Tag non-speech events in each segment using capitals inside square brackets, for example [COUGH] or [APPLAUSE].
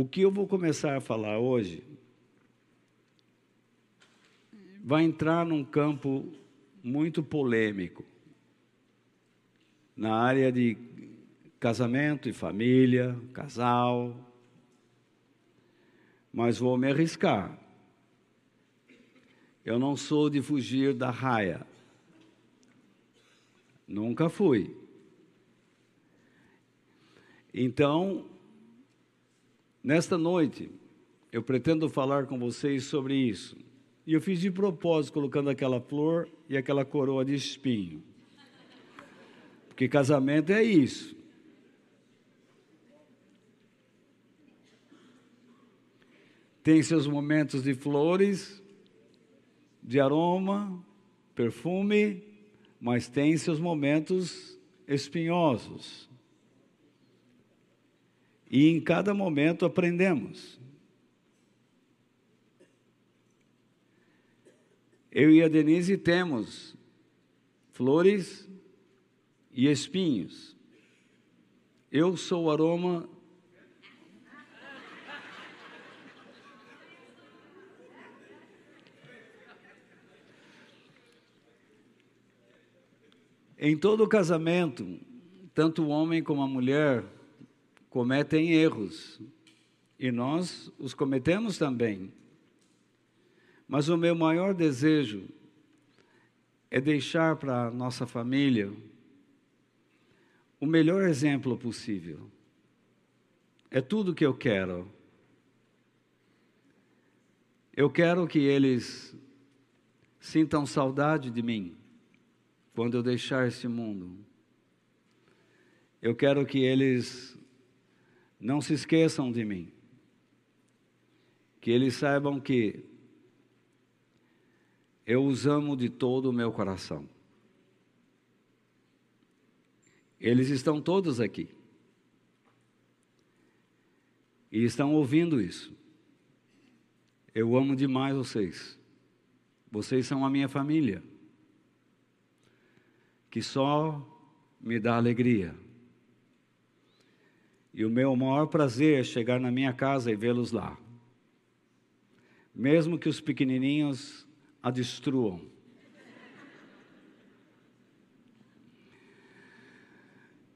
O que eu vou começar a falar hoje vai entrar num campo muito polêmico na área de casamento e família, casal. Mas vou me arriscar. Eu não sou de fugir da raia. Nunca fui. Então, nesta noite, eu pretendo falar com vocês sobre isso. E eu fiz de propósito, colocando aquela flor e aquela coroa de espinho. Porque casamento é isso. Tem seus momentos de flores, de aroma, perfume, mas tem seus momentos espinhosos. E em cada momento aprendemos. Eu e a Denise temos flores e espinhos. Eu sou o aroma Em todo casamento, tanto o homem como a mulher cometem erros, e nós os cometemos também. Mas o meu maior desejo é deixar para a nossa família o melhor exemplo possível. É tudo que eu quero. Eu quero que eles sintam saudade de mim quando eu deixar esse mundo. Eu quero que eles não se esqueçam de mim. Que eles saibam que eu os amo de todo o meu coração. Eles estão todos aqui. E estão ouvindo isso. Eu amo demais vocês. Vocês são a minha família que só me dá alegria. E o meu maior prazer é chegar na minha casa e vê-los lá. Mesmo que os pequenininhos a destruam.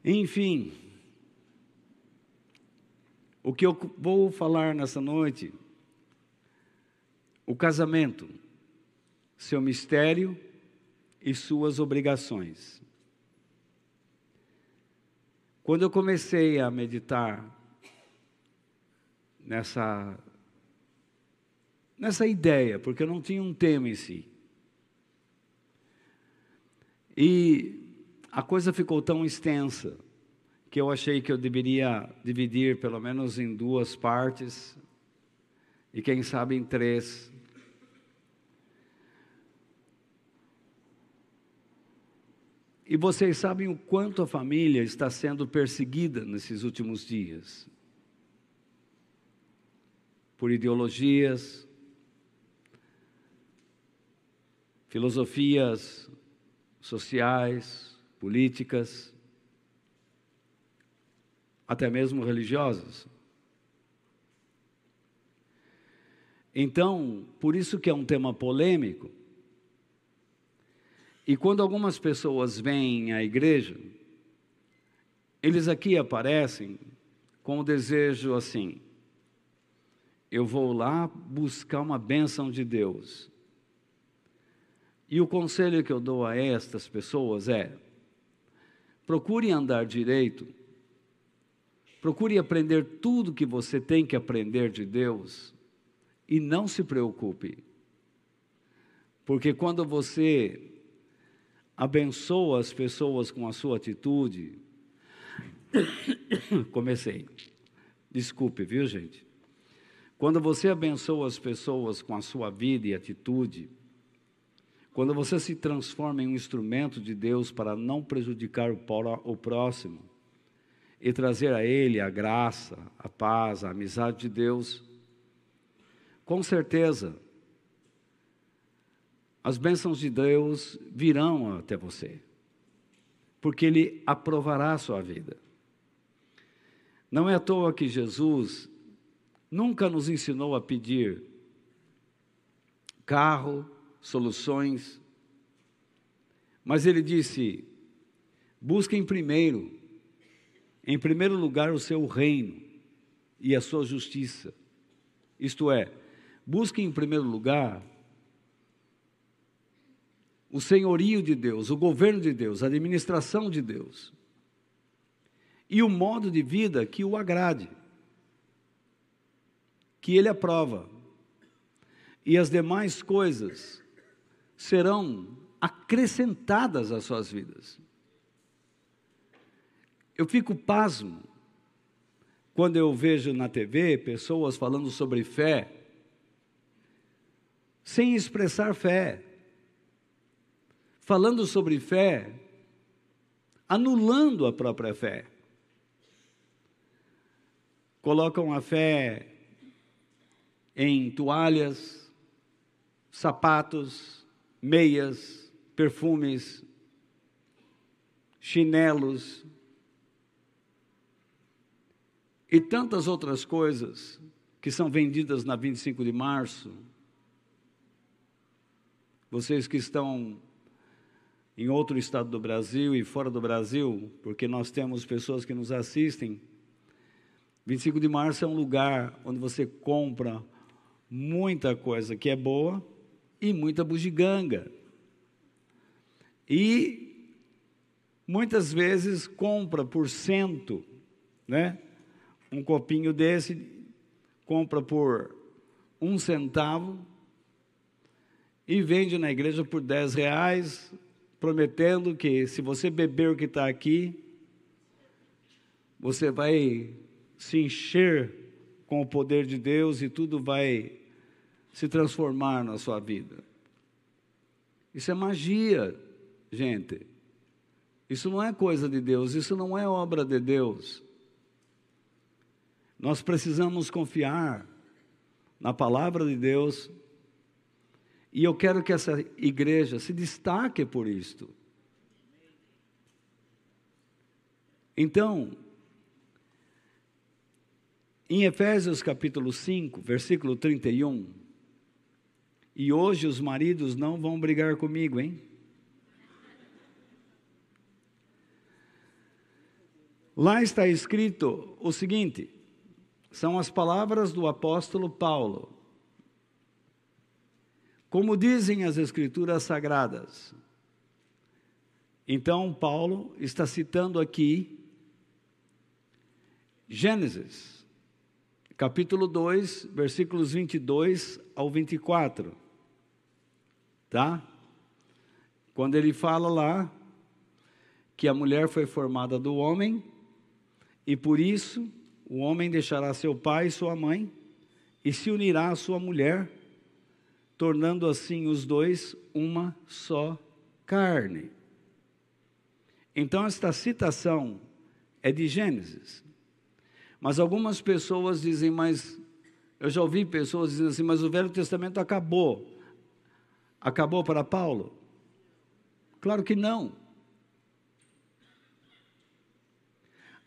Enfim, o que eu vou falar nessa noite, o casamento, seu mistério e suas obrigações. Quando eu comecei a meditar nessa nessa ideia, porque eu não tinha um tema em si. E a coisa ficou tão extensa que eu achei que eu deveria dividir pelo menos em duas partes e quem sabe em três E vocês sabem o quanto a família está sendo perseguida nesses últimos dias por ideologias, filosofias sociais, políticas, até mesmo religiosas. Então, por isso que é um tema polêmico, e quando algumas pessoas vêm à igreja, eles aqui aparecem com o desejo assim: eu vou lá buscar uma bênção de Deus. E o conselho que eu dou a estas pessoas é: procure andar direito, procure aprender tudo que você tem que aprender de Deus e não se preocupe. Porque quando você abençoa as pessoas com a sua atitude. [COUGHS] Comecei. Desculpe, viu, gente? Quando você abençoa as pessoas com a sua vida e atitude, quando você se transforma em um instrumento de Deus para não prejudicar o próximo e trazer a Ele a graça, a paz, a amizade de Deus, com certeza as bênçãos de Deus virão até você, porque Ele aprovará a sua vida. Não é à toa que Jesus, nunca nos ensinou a pedir carro, soluções, mas ele disse: busquem primeiro, em primeiro lugar, o seu reino e a sua justiça. Isto é, busquem em primeiro lugar o senhorio de Deus, o governo de Deus, a administração de Deus e o modo de vida que o agrade, que ele aprova. E as demais coisas serão acrescentadas às suas vidas. Eu fico pasmo quando eu vejo na TV pessoas falando sobre fé, sem expressar fé, falando sobre fé, anulando a própria fé colocam a fé em toalhas, sapatos, meias, perfumes, chinelos e tantas outras coisas que são vendidas na 25 de março. Vocês que estão em outro estado do Brasil e fora do Brasil, porque nós temos pessoas que nos assistem 25 de março é um lugar onde você compra muita coisa que é boa e muita bugiganga. E muitas vezes compra por cento, né? Um copinho desse compra por um centavo e vende na igreja por 10 reais, prometendo que se você beber o que está aqui, você vai se encher com o poder de Deus e tudo vai se transformar na sua vida. Isso é magia, gente. Isso não é coisa de Deus, isso não é obra de Deus. Nós precisamos confiar na palavra de Deus. E eu quero que essa igreja se destaque por isto. Então, em Efésios capítulo 5, versículo 31, e hoje os maridos não vão brigar comigo, hein? Lá está escrito o seguinte: são as palavras do apóstolo Paulo. Como dizem as Escrituras Sagradas. Então, Paulo está citando aqui Gênesis, capítulo 2, versículos 22 ao 24. Tá? Quando ele fala lá que a mulher foi formada do homem e por isso o homem deixará seu pai e sua mãe e se unirá à sua mulher, tornando assim os dois uma só carne. Então esta citação é de Gênesis. Mas algumas pessoas dizem, mas eu já ouvi pessoas dizendo assim, mas o Velho Testamento acabou. Acabou para Paulo? Claro que não.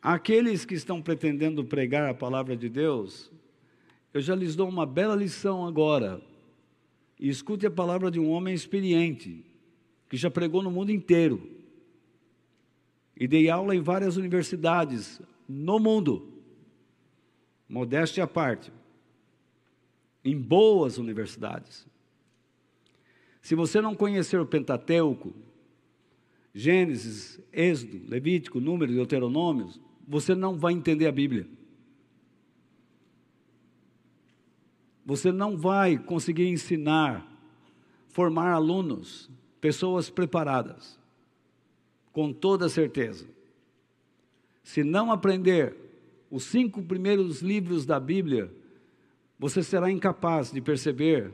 Aqueles que estão pretendendo pregar a palavra de Deus, eu já lhes dou uma bela lição agora. E escute a palavra de um homem experiente, que já pregou no mundo inteiro. E dei aula em várias universidades no mundo modéstia à parte, em boas universidades. Se você não conhecer o Pentateuco, Gênesis, Êxodo, Levítico, Número e Deuteronômios, você não vai entender a Bíblia. Você não vai conseguir ensinar, formar alunos, pessoas preparadas, com toda certeza. Se não aprender os cinco primeiros livros da Bíblia, você será incapaz de perceber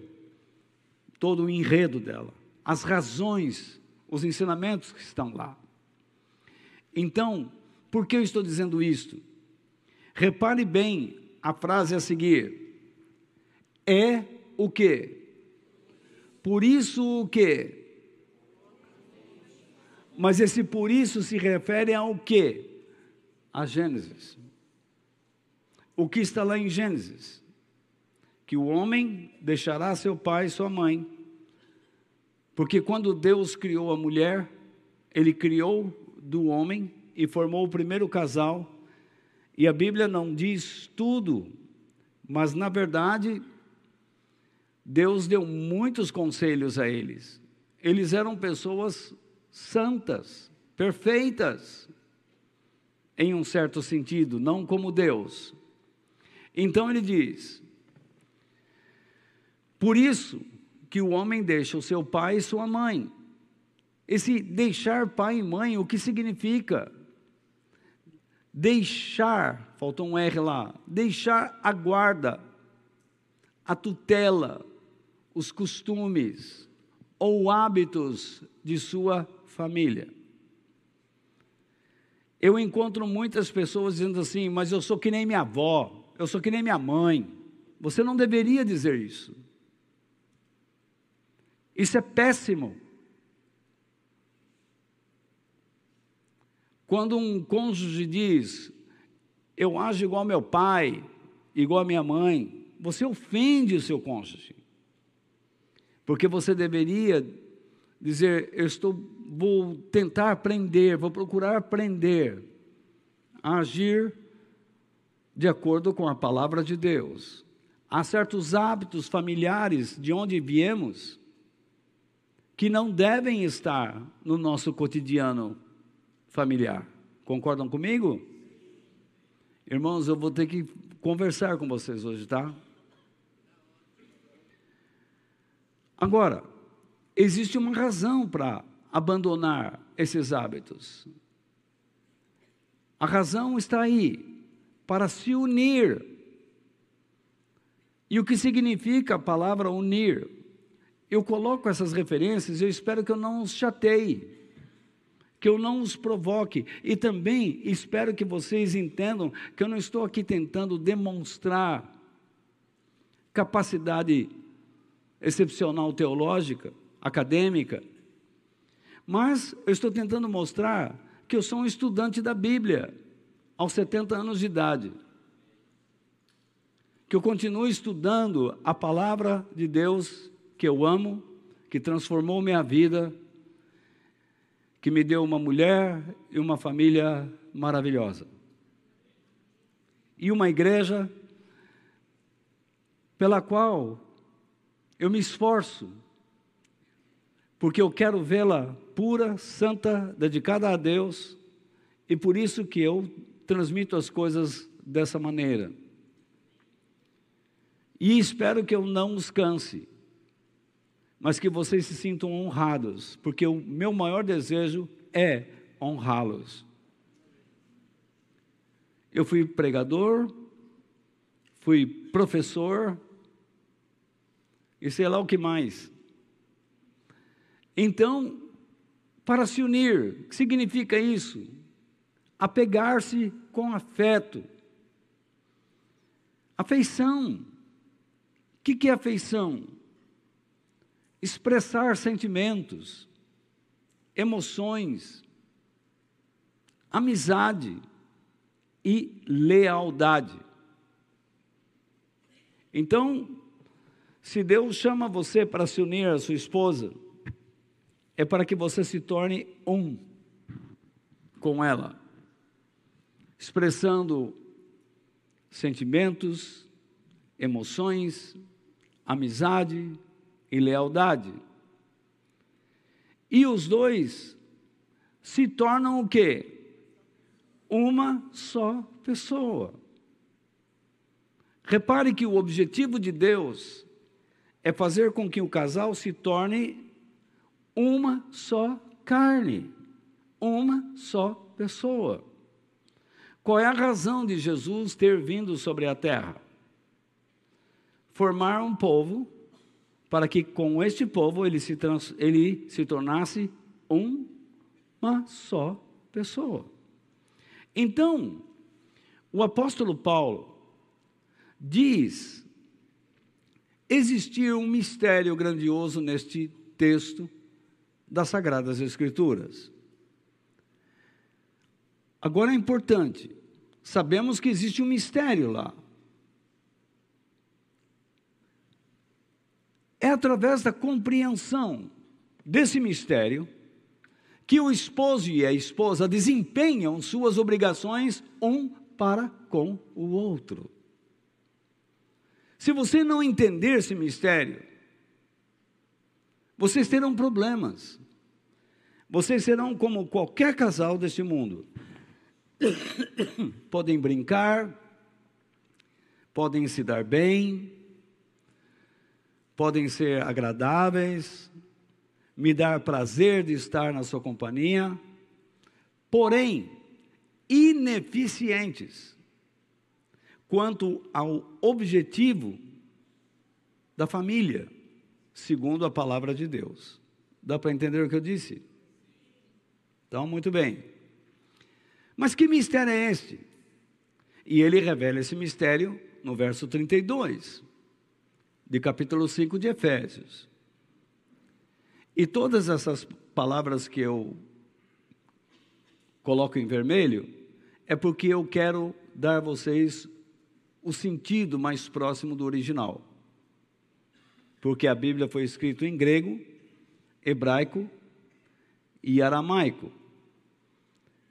todo o enredo dela, as razões, os ensinamentos que estão lá. Então, por que eu estou dizendo isto? Repare bem a frase a seguir. É o que? Por isso o que? Mas esse por isso se refere ao que? A Gênesis o que está lá em Gênesis. que o homem deixará seu pai e sua mãe. Porque quando Deus criou a mulher, ele criou do homem e formou o primeiro casal. E a Bíblia não diz tudo, mas na verdade, Deus deu muitos conselhos a eles. Eles eram pessoas santas, perfeitas, em um certo sentido, não como Deus. Então ele diz: Por isso que o homem deixa o seu pai e sua mãe. Esse deixar pai e mãe, o que significa? Deixar, faltou um R lá, deixar a guarda, a tutela, os costumes ou hábitos de sua família. Eu encontro muitas pessoas dizendo assim, mas eu sou que nem minha avó, eu sou que nem minha mãe. Você não deveria dizer isso. Isso é péssimo. Quando um cônjuge diz, eu ajo igual meu pai, igual a minha mãe, você ofende o seu cônjuge. Porque você deveria dizer, eu estou vou tentar aprender, vou procurar aprender a agir de acordo com a palavra de Deus. Há certos hábitos familiares de onde viemos que não devem estar no nosso cotidiano familiar. Concordam comigo? Irmãos, eu vou ter que conversar com vocês hoje, tá? Agora, existe uma razão para abandonar esses hábitos. A razão está aí para se unir. E o que significa a palavra unir? Eu coloco essas referências, eu espero que eu não os chateie, que eu não os provoque, e também espero que vocês entendam que eu não estou aqui tentando demonstrar capacidade excepcional teológica, acadêmica, mas eu estou tentando mostrar que eu sou um estudante da Bíblia aos 70 anos de idade. Que eu continuo estudando a palavra de Deus que eu amo, que transformou minha vida, que me deu uma mulher e uma família maravilhosa. E uma igreja pela qual eu me esforço, porque eu quero vê-la pura, santa, dedicada a Deus, e por isso que eu transmito as coisas dessa maneira. E espero que eu não os canse, mas que vocês se sintam honrados, porque o meu maior desejo é honrá-los. Eu fui pregador, fui professor, e sei lá o que mais. Então, para se unir. O que significa isso? Apegar-se com afeto. Afeição. O que, que é afeição? Expressar sentimentos, emoções, amizade e lealdade. Então, se Deus chama você para se unir à sua esposa, é para que você se torne um com ela, expressando sentimentos, emoções, amizade e lealdade. E os dois se tornam o quê? Uma só pessoa. Repare que o objetivo de Deus é fazer com que o casal se torne uma só carne, uma só pessoa. Qual é a razão de Jesus ter vindo sobre a terra? Formar um povo para que com este povo ele se, trans, ele se tornasse uma só pessoa. Então, o apóstolo Paulo diz existir um mistério grandioso neste texto das Sagradas Escrituras. Agora é importante, sabemos que existe um mistério lá. É através da compreensão desse mistério que o esposo e a esposa desempenham suas obrigações um para com o outro. Se você não entender esse mistério, vocês terão problemas. Vocês serão como qualquer casal deste mundo. [COUGHS] podem brincar, podem se dar bem, podem ser agradáveis, me dar prazer de estar na sua companhia, porém, ineficientes quanto ao objetivo da família, segundo a palavra de Deus. Dá para entender o que eu disse? Então, muito bem. Mas que mistério é este? E ele revela esse mistério no verso 32, de capítulo 5 de Efésios. E todas essas palavras que eu coloco em vermelho é porque eu quero dar a vocês o sentido mais próximo do original. Porque a Bíblia foi escrita em grego, hebraico e aramaico.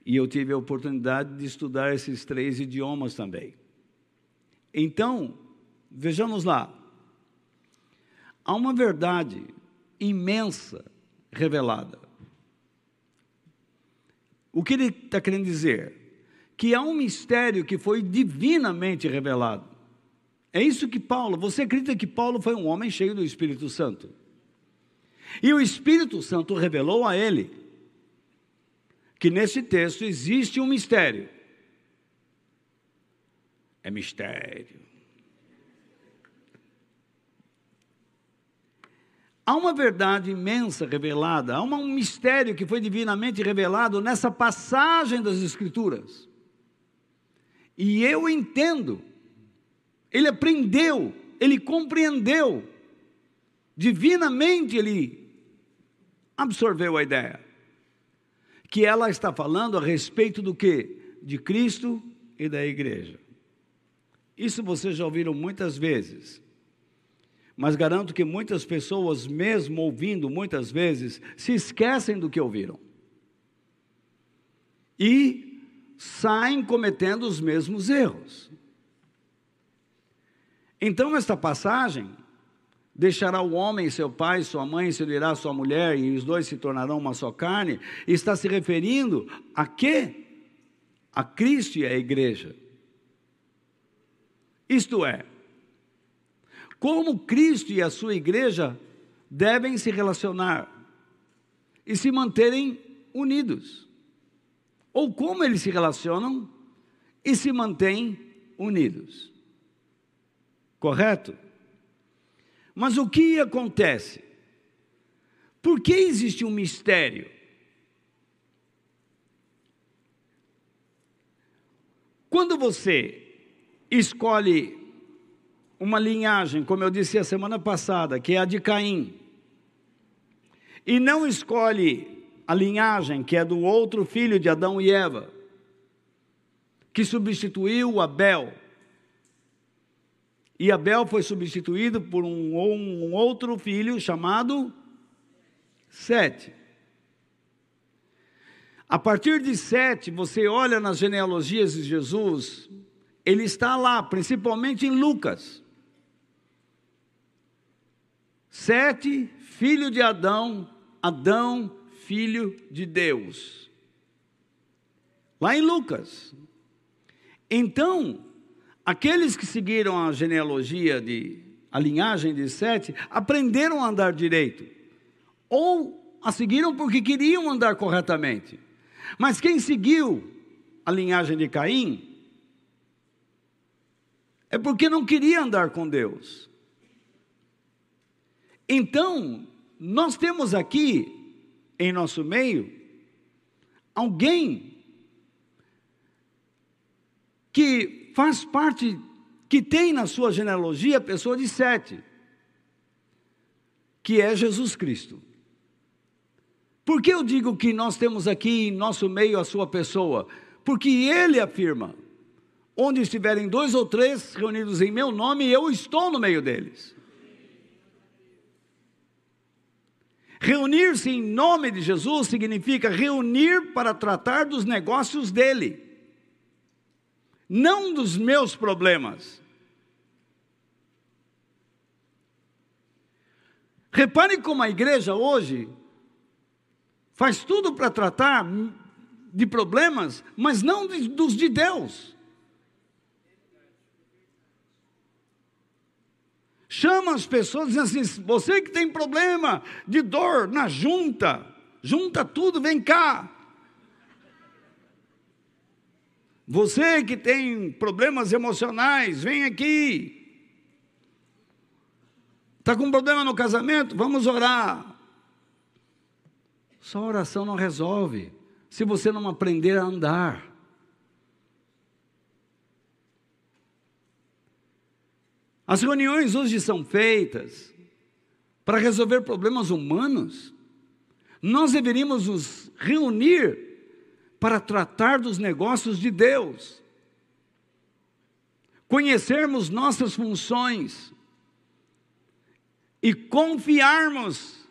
E eu tive a oportunidade de estudar esses três idiomas também. Então, vejamos lá. Há uma verdade imensa revelada. O que ele está querendo dizer? Que há um mistério que foi divinamente revelado. É isso que Paulo, você acredita que Paulo foi um homem cheio do Espírito Santo? E o Espírito Santo revelou a ele que nesse texto existe um mistério. É mistério. Há uma verdade imensa revelada, há um mistério que foi divinamente revelado nessa passagem das Escrituras. E eu entendo, ele aprendeu, ele compreendeu, divinamente ele absorveu a ideia, que ela está falando a respeito do que? De Cristo e da igreja. Isso vocês já ouviram muitas vezes. Mas garanto que muitas pessoas, mesmo ouvindo muitas vezes, se esquecem do que ouviram. E saem cometendo os mesmos erros. Então, esta passagem deixará o homem seu pai, sua mãe, se unirá sua mulher, e os dois se tornarão uma só carne, está se referindo a quê? A Cristo e a igreja. Isto é, como Cristo e a sua igreja devem se relacionar e se manterem unidos. Ou como eles se relacionam e se mantêm unidos. Correto? Mas o que acontece? Por que existe um mistério? Quando você escolhe uma linhagem, como eu disse a semana passada, que é a de Caim, e não escolhe a linhagem que é do outro filho de Adão e Eva, que substituiu Abel. E Abel foi substituído por um, um outro filho chamado Sete. A partir de Sete, você olha nas genealogias de Jesus, ele está lá, principalmente em Lucas. Sete, filho de Adão, Adão, filho de Deus. Lá em Lucas. Então, aqueles que seguiram a genealogia de a linhagem de Sete aprenderam a andar direito. Ou a seguiram porque queriam andar corretamente. Mas quem seguiu a linhagem de Caim é porque não queria andar com Deus. Então, nós temos aqui em nosso meio alguém que faz parte, que tem na sua genealogia a pessoa de sete, que é Jesus Cristo. Por que eu digo que nós temos aqui em nosso meio a sua pessoa? Porque ele afirma: onde estiverem dois ou três reunidos em meu nome, eu estou no meio deles. Reunir-se em nome de Jesus significa reunir para tratar dos negócios dele, não dos meus problemas. Repare como a igreja hoje faz tudo para tratar de problemas, mas não de, dos de Deus. Chama as pessoas dizendo assim: você que tem problema de dor na junta, junta tudo, vem cá. Você que tem problemas emocionais, vem aqui. Está com problema no casamento? Vamos orar. Só oração não resolve, se você não aprender a andar. As reuniões hoje são feitas para resolver problemas humanos. Nós deveríamos nos reunir para tratar dos negócios de Deus, conhecermos nossas funções e confiarmos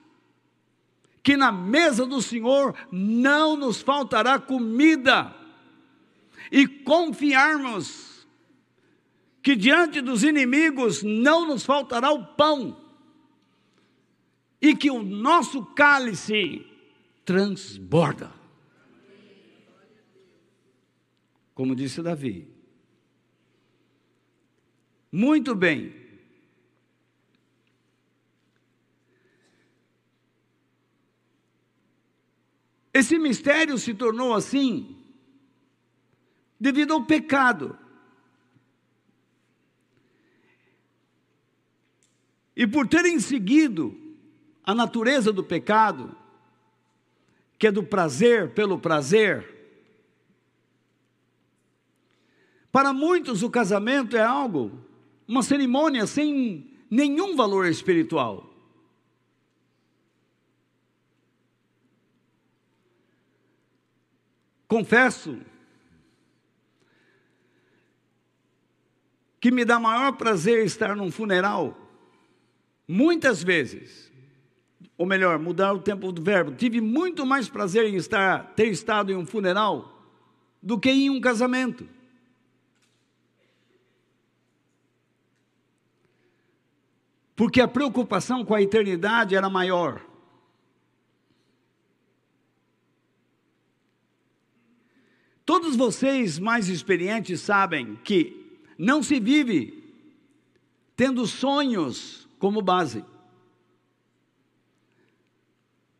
que na mesa do Senhor não nos faltará comida, e confiarmos que diante dos inimigos não nos faltará o pão, e que o nosso cálice transborda. Como disse Davi. Muito bem. Esse mistério se tornou assim devido ao pecado. E por terem seguido a natureza do pecado, que é do prazer pelo prazer, para muitos o casamento é algo, uma cerimônia sem nenhum valor espiritual. Confesso que me dá maior prazer estar num funeral Muitas vezes, ou melhor, mudar o tempo do verbo, tive muito mais prazer em estar, ter estado em um funeral do que em um casamento. Porque a preocupação com a eternidade era maior. Todos vocês mais experientes sabem que não se vive tendo sonhos como base.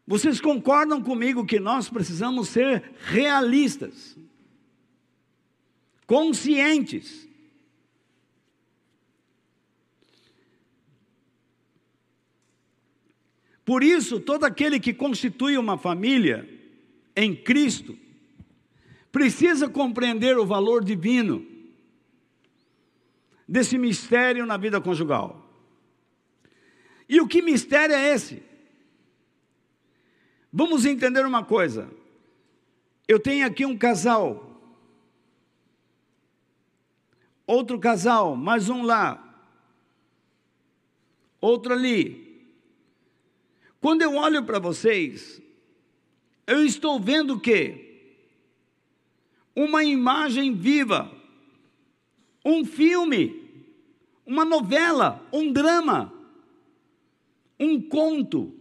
Vocês concordam comigo que nós precisamos ser realistas, conscientes. Por isso, todo aquele que constitui uma família em Cristo precisa compreender o valor divino desse mistério na vida conjugal. E o que mistério é esse? Vamos entender uma coisa. Eu tenho aqui um casal, outro casal, mais um lá, outro ali. Quando eu olho para vocês, eu estou vendo o quê? Uma imagem viva, um filme, uma novela, um drama um conto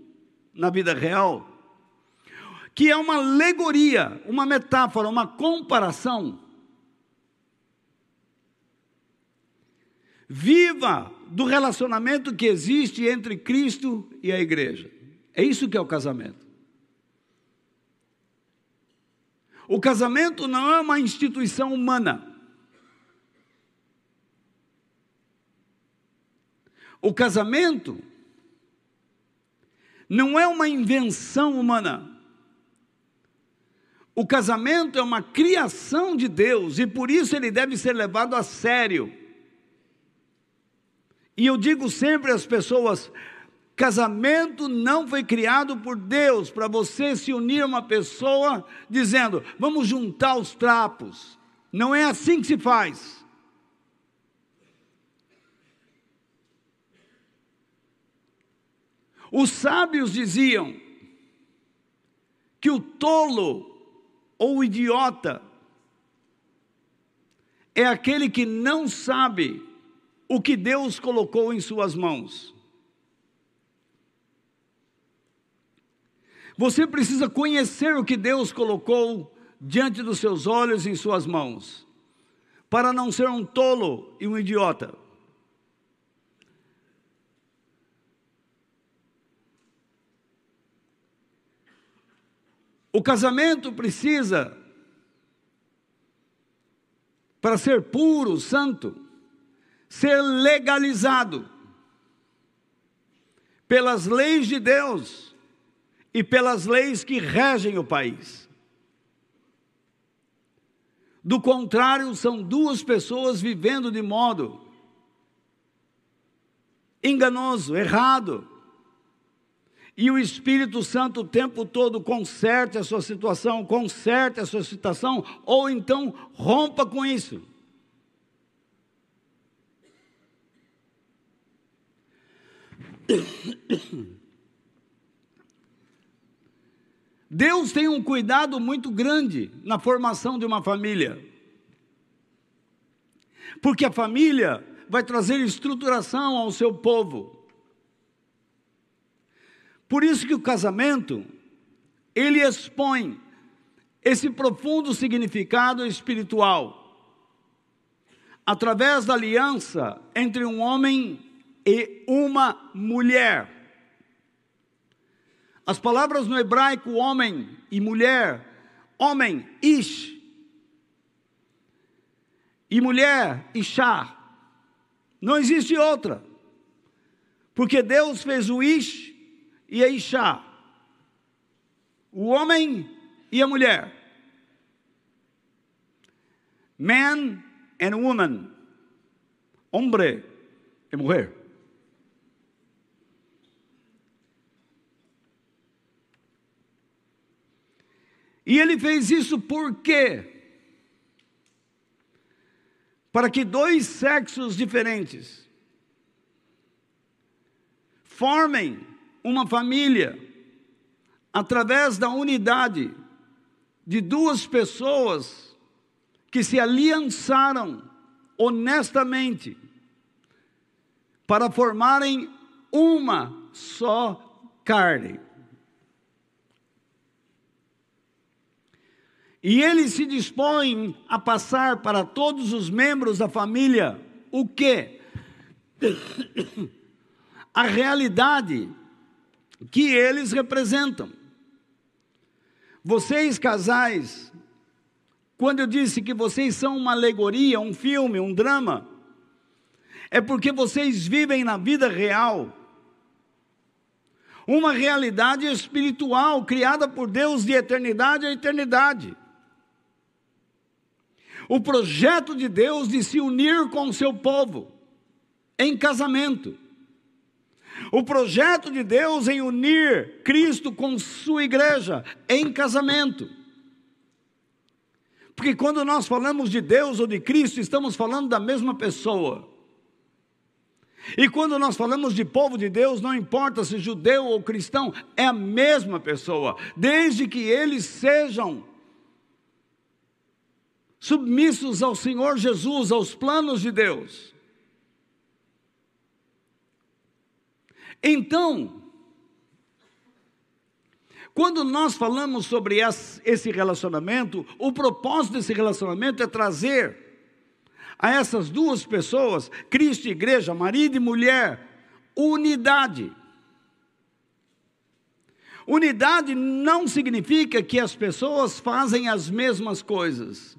na vida real, que é uma alegoria, uma metáfora, uma comparação. Viva do relacionamento que existe entre Cristo e a igreja. É isso que é o casamento. O casamento não é uma instituição humana. O casamento não é uma invenção humana. O casamento é uma criação de Deus e por isso ele deve ser levado a sério. E eu digo sempre às pessoas: casamento não foi criado por Deus para você se unir a uma pessoa dizendo, vamos juntar os trapos. Não é assim que se faz. Os sábios diziam tolo ou idiota é aquele que não sabe o que Deus colocou em suas mãos. Você precisa conhecer o que Deus colocou diante dos seus olhos em suas mãos, para não ser um tolo e um idiota. O casamento precisa, para ser puro, santo, ser legalizado pelas leis de Deus e pelas leis que regem o país. Do contrário, são duas pessoas vivendo de modo enganoso, errado. E o Espírito Santo o tempo todo conserte a sua situação, conserte a sua situação, ou então rompa com isso. Deus tem um cuidado muito grande na formação de uma família. Porque a família vai trazer estruturação ao seu povo. Por isso que o casamento, ele expõe esse profundo significado espiritual. Através da aliança entre um homem e uma mulher. As palavras no hebraico homem e mulher, homem, ish, e mulher, ishá. Não existe outra. Porque Deus fez o ish e a ishá. O homem e a mulher. Man and woman. Hombre e mulher. E ele fez isso por quê? Para que dois sexos diferentes formem uma família através da unidade de duas pessoas que se aliançaram honestamente para formarem uma só carne. E ele se dispõe a passar para todos os membros da família o que? [COUGHS] A realidade que eles representam. Vocês, casais, quando eu disse que vocês são uma alegoria, um filme, um drama, é porque vocês vivem na vida real uma realidade espiritual criada por Deus de eternidade a eternidade o projeto de Deus de se unir com o seu povo em casamento. O projeto de Deus em unir Cristo com sua igreja em casamento. Porque quando nós falamos de Deus ou de Cristo, estamos falando da mesma pessoa. E quando nós falamos de povo de Deus, não importa se judeu ou cristão, é a mesma pessoa, desde que eles sejam submissos ao Senhor Jesus, aos planos de Deus. Então, quando nós falamos sobre esse relacionamento, o propósito desse relacionamento é trazer a essas duas pessoas, Cristo e igreja, marido e mulher, unidade. Unidade não significa que as pessoas fazem as mesmas coisas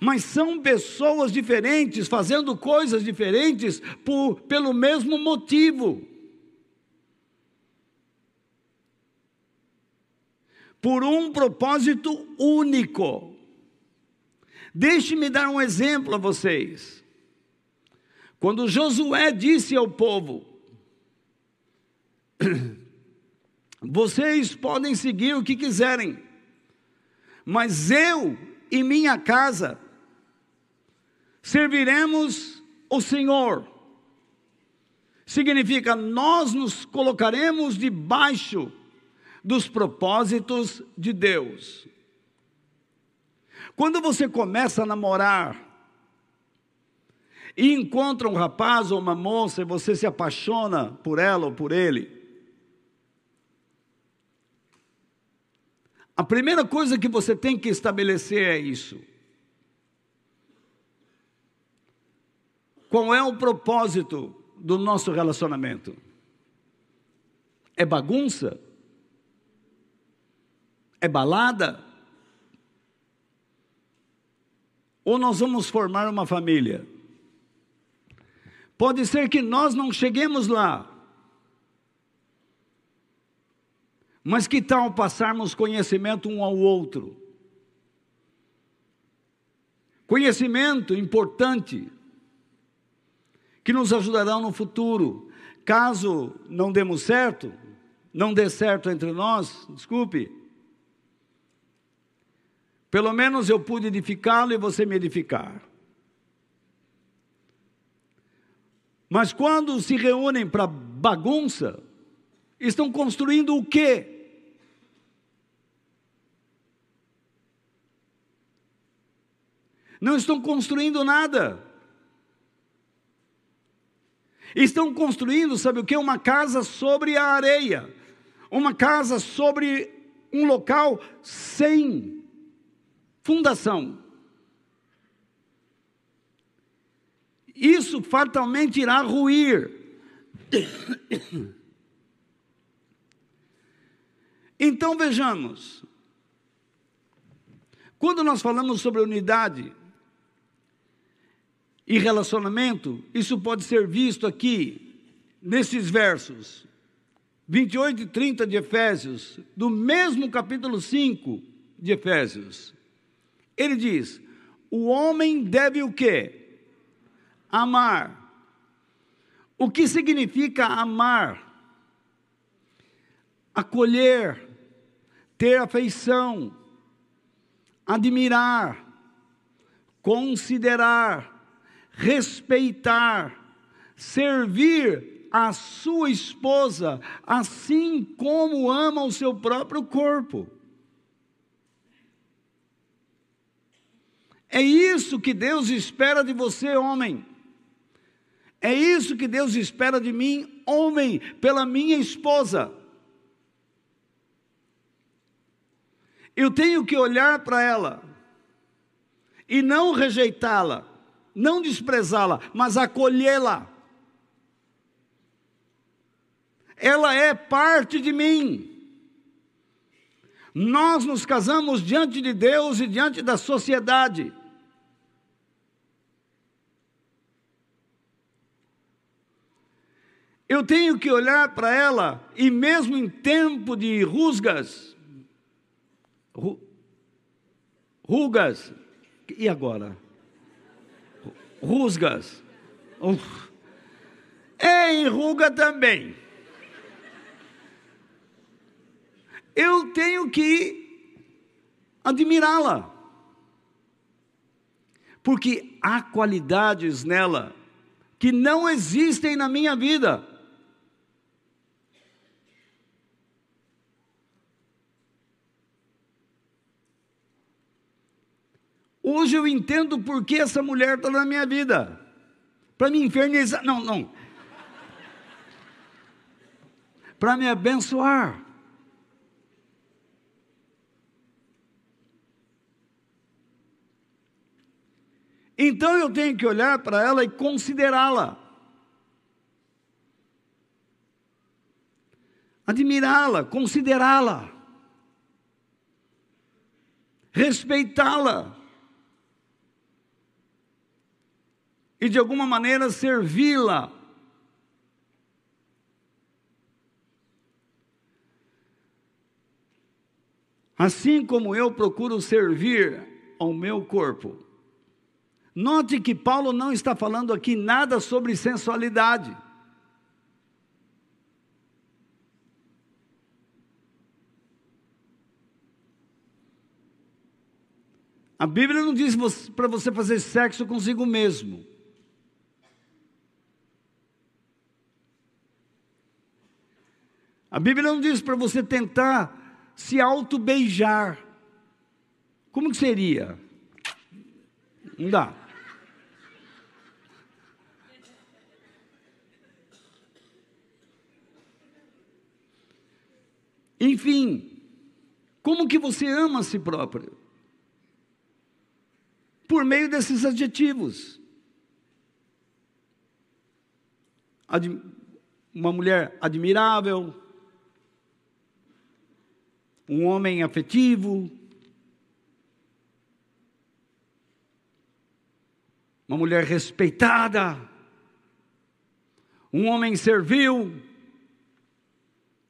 mas são pessoas diferentes, fazendo coisas diferentes por, pelo mesmo motivo. Por um propósito único. Deixe-me dar um exemplo a vocês. Quando Josué disse ao povo: [COUGHS] Vocês podem seguir o que quiserem, mas eu e minha casa serviremos o Senhor. Significa, nós nos colocaremos debaixo dos propósitos de Deus. Quando você começa a namorar e encontra um rapaz ou uma moça e você se apaixona por ela ou por ele, a primeira coisa que você tem que estabelecer é isso. Qual é o propósito do nosso relacionamento? É bagunça? É balada? Ou nós vamos formar uma família? Pode ser que nós não cheguemos lá. Mas que tal passarmos conhecimento um ao outro? Conhecimento importante que nos ajudarão no futuro. Caso não demos certo, não dê certo entre nós, desculpe. Pelo menos eu pude edificá-lo e você me edificar. Mas quando se reúnem para bagunça, estão construindo o quê? Não estão construindo nada. Estão construindo, sabe o que? Uma casa sobre a areia, uma casa sobre um local sem fundação. Isso fatalmente irá ruir. Então vejamos, quando nós falamos sobre unidade, e relacionamento, isso pode ser visto aqui, nesses versos 28 e 30 de Efésios, do mesmo capítulo 5 de Efésios. Ele diz: o homem deve o quê? Amar. O que significa amar? Acolher, ter afeição, admirar, considerar, respeitar, servir a sua esposa, assim como ama o seu próprio corpo. É isso que Deus espera de você, homem. É isso que Deus espera de mim, homem, pela minha esposa. Eu tenho que olhar para ela e não rejeitá-la não desprezá-la, mas acolhê-la. Ela é parte de mim. Nós nos casamos diante de Deus e diante da sociedade. Eu tenho que olhar para ela, e mesmo em tempo de rusgas, rugas, e agora? Rusgas. Uf. É enruga também. Eu tenho que admirá-la. Porque há qualidades nela que não existem na minha vida. Hoje eu entendo por que essa mulher está na minha vida. Para me infernizar. Não, não. Para me abençoar. Então eu tenho que olhar para ela e considerá-la. Admirá-la, considerá-la. Respeitá-la. E de alguma maneira servi-la. Assim como eu procuro servir ao meu corpo. Note que Paulo não está falando aqui nada sobre sensualidade. A Bíblia não diz para você fazer sexo consigo mesmo. A Bíblia não diz para você tentar se auto-beijar. Como que seria? Não dá. Enfim, como que você ama a si próprio? Por meio desses adjetivos. Ad, uma mulher admirável, um homem afetivo, uma mulher respeitada, um homem servil,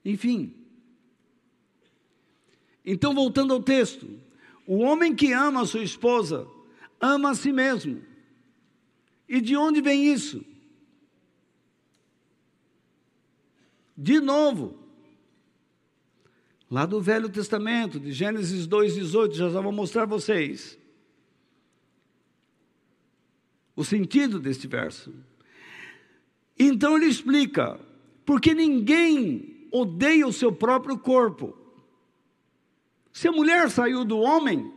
enfim. Então, voltando ao texto, o homem que ama a sua esposa, ama a si mesmo. E de onde vem isso? De novo, lá do Velho Testamento, de Gênesis 2,18, já, vou mostrar a vocês o sentido deste verso. Então ele explica, porque ninguém odeia o seu próprio corpo, se a mulher saiu do homem,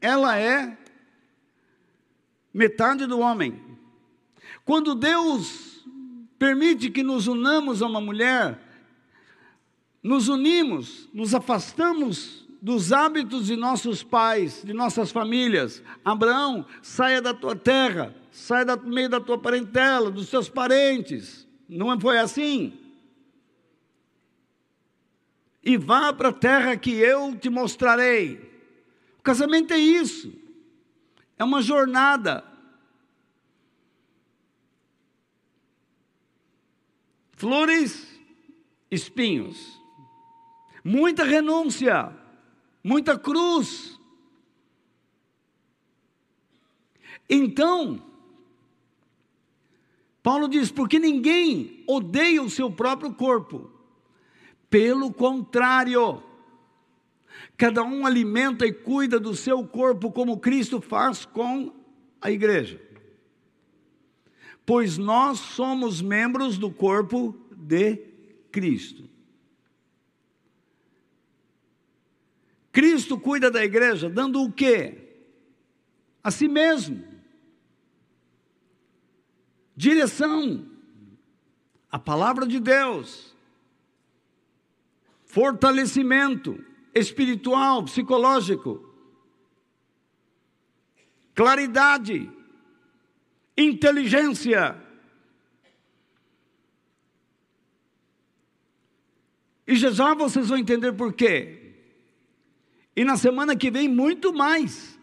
ela é metade do homem. Quando Deus permite que nos unamos a uma mulher, nos unimos, nos afastamos dos hábitos de nossos pais, de nossas famílias. Abraão, saia da tua terra, saia do meio da tua parentela, dos seus parentes. Não foi assim? e vá para a terra que eu te mostrarei. O casamento é isso, é uma jornada. Flores, espinhos, muita renúncia, muita cruz. Então, Paulo diz: porque ninguém odeia o seu próprio corpo, pelo contrário, cada um alimenta e cuida do seu corpo como Cristo faz com a igreja. Pois nós somos membros do corpo de Cristo. Cristo cuida da igreja dando o quê? A si mesmo. Direção. A palavra de Deus fortalecimento espiritual, psicológico, claridade, inteligência. E já já vocês vão entender por quê. E na semana que vem, muito mais.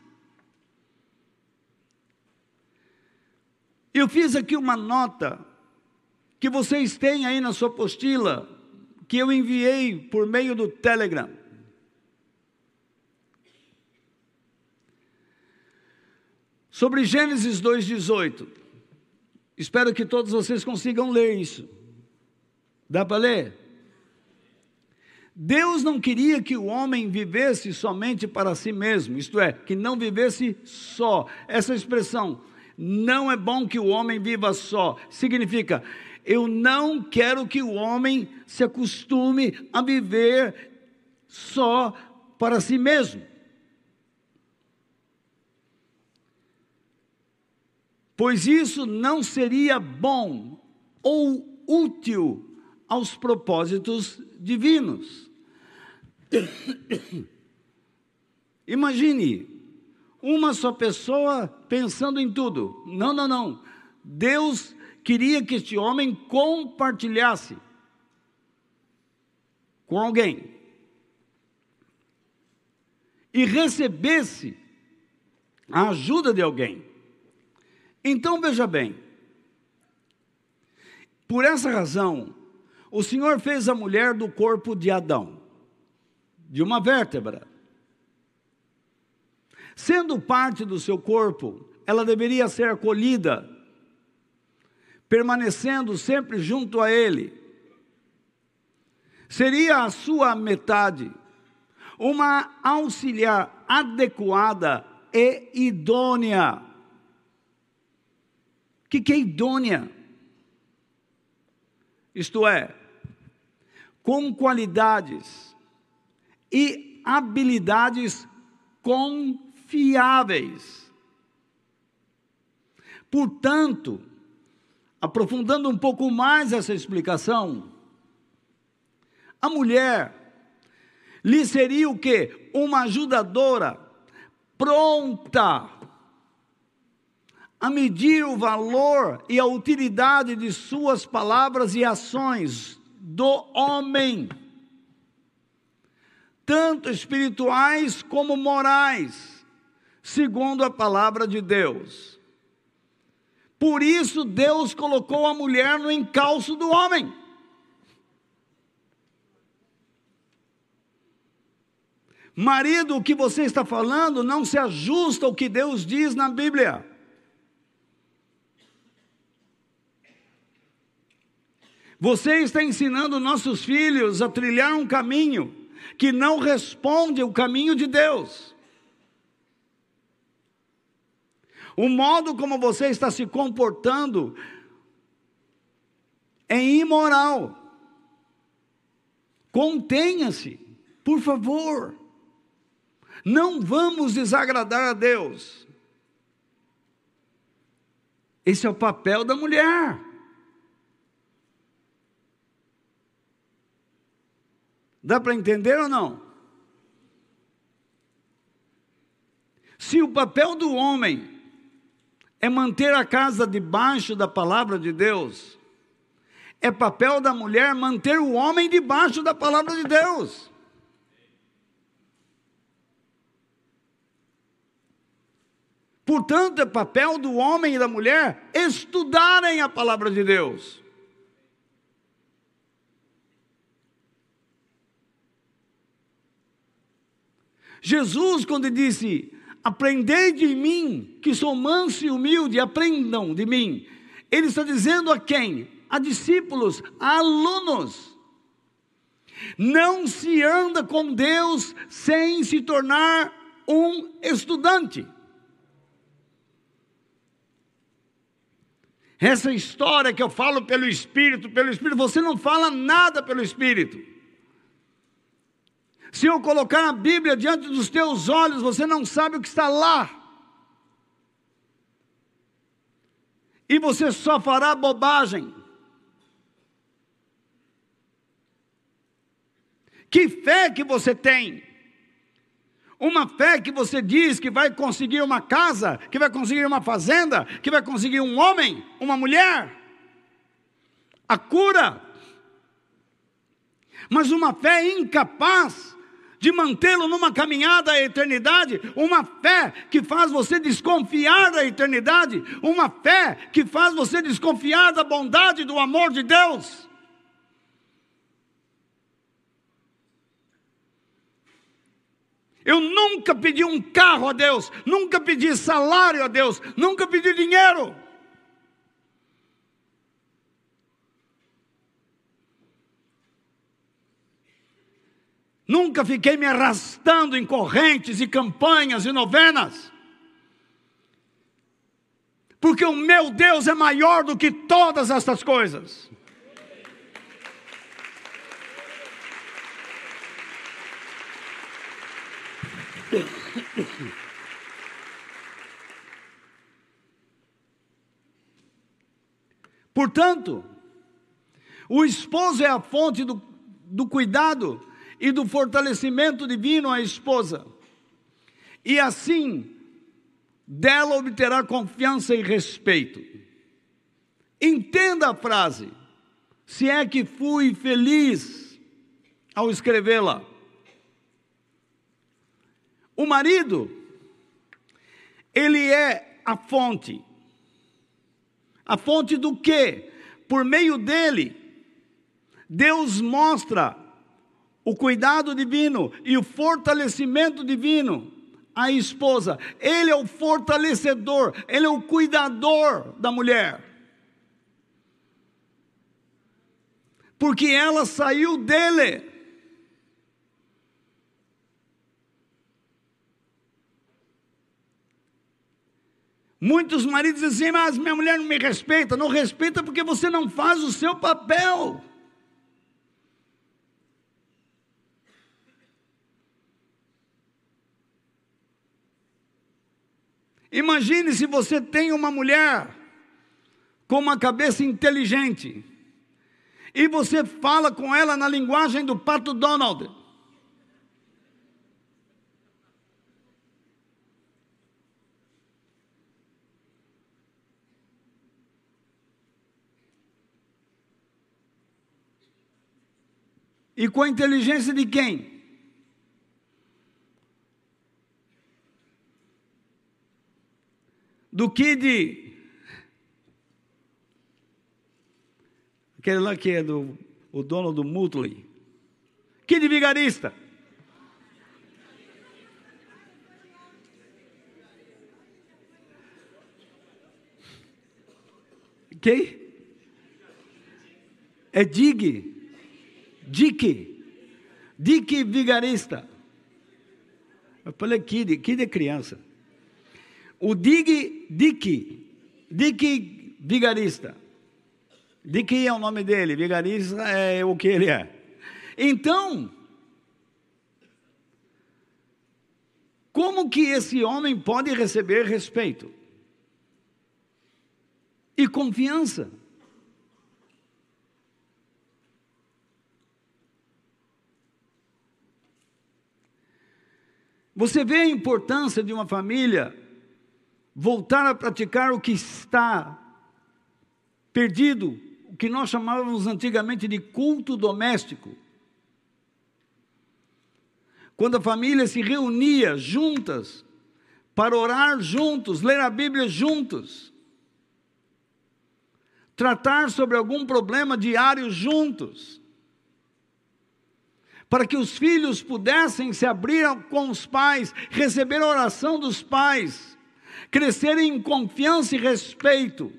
Eu fiz aqui uma nota que vocês têm aí na sua apostila que eu enviei por meio do Telegram. Sobre Gênesis 2,18. Espero que todos vocês consigam ler isso. Dá para ler? Deus não queria que o homem vivesse somente para si mesmo, isto é, que não vivesse só. Essa expressão, não é bom que o homem viva só, significa eu não quero que o homem se acostume a viver só para si mesmo. Pois isso não seria bom ou útil aos propósitos divinos. [COUGHS] Imagine uma só pessoa pensando em tudo. Não, não, não. Deus queria que este homem compartilhasse com alguém e recebesse a ajuda de alguém. Então veja bem, por essa razão, o Senhor fez a mulher do corpo de Adão, de uma vértebra. Sendo parte do seu corpo, ela deveria ser acolhida permanecendo sempre junto a Ele. Seria a sua metade, uma auxiliar adequada e idônea. O que, que é idônea? Isto é, com qualidades e habilidades confiáveis. Portanto, aprofundando um pouco mais essa explicação, a mulher lhe seria o que? Uma ajudadora pronta a medir o valor e a utilidade de suas palavras e ações do homem, tanto espirituais como morais, segundo a palavra de Deus. Por isso Deus colocou a mulher no encalço do homem. Marido, o que você está falando não se ajusta ao que Deus diz na Bíblia. Você está ensinando nossos filhos a trilhar um caminho que não responde ao caminho de Deus. O modo como você está se comportando é imoral. Contenha-se, por favor. Não vamos desagradar a Deus. Esse é o papel da mulher. Dá para entender ou não? Se o papel do homem é manter a casa debaixo da palavra de Deus, é papel da mulher manter o homem debaixo da palavra de Deus. Portanto, é papel do homem e da mulher estudarem a palavra de Deus. Jesus, quando disse: Aprendei de mim, que sou manso e humilde, aprendam de mim. Ele está dizendo a quem? A discípulos, a alunos. Não se anda com Deus sem se tornar um estudante. Essa história que eu falo pelo Espírito, pelo Espírito, você não fala nada pelo Espírito. Se eu colocar a Bíblia diante dos teus olhos, você não sabe o que está lá. E você só fará bobagem. Que fé que você tem? Uma fé que você diz que vai conseguir uma casa, que vai conseguir uma fazenda, que vai conseguir um homem, uma mulher, a cura. Mas uma fé incapaz de mantê-lo numa caminhada à eternidade, uma fé que faz você desconfiar da eternidade, uma fé que faz você desconfiar da bondade, do amor de Deus. Eu nunca pedi um carro a Deus, nunca pedi salário a Deus, nunca pedi dinheiro. Nunca fiquei me arrastando em correntes e campanhas e novenas. Porque o meu Deus é maior do que todas estas coisas. Portanto, o esposo é a fonte do, do cuidado e do fortalecimento divino à esposa. E assim, dela obterá confiança e respeito. Entenda a frase, se é que fui feliz ao escrevê-la. O marido, ele é a fonte. A fonte do que? Por meio dele, Deus mostra o cuidado divino e o fortalecimento divino à esposa. Ele é o fortalecedor, ele é o cuidador da mulher. Porque ela saiu dele. Muitos maridos dizem mas minha mulher não me respeita. Não respeita porque você não faz o seu papel. Imagine se você tem uma mulher com uma cabeça inteligente e você fala com ela na linguagem do pato Donald. E com a inteligência de quem? Do que de. Aquele lá que é do, o dono do Mutley. Que de vigarista. Quem? É Dig. Dick, Dick vigarista. Eu falei Kid, Kid é criança. O Dig, Dick, Dick vigarista. Dick é o nome dele, vigarista é o que ele é. Então, como que esse homem pode receber respeito e confiança? Você vê a importância de uma família voltar a praticar o que está perdido, o que nós chamávamos antigamente de culto doméstico. Quando a família se reunia juntas para orar juntos, ler a Bíblia juntos, tratar sobre algum problema diário juntos para que os filhos pudessem se abrir com os pais, receber a oração dos pais, crescerem em confiança e respeito.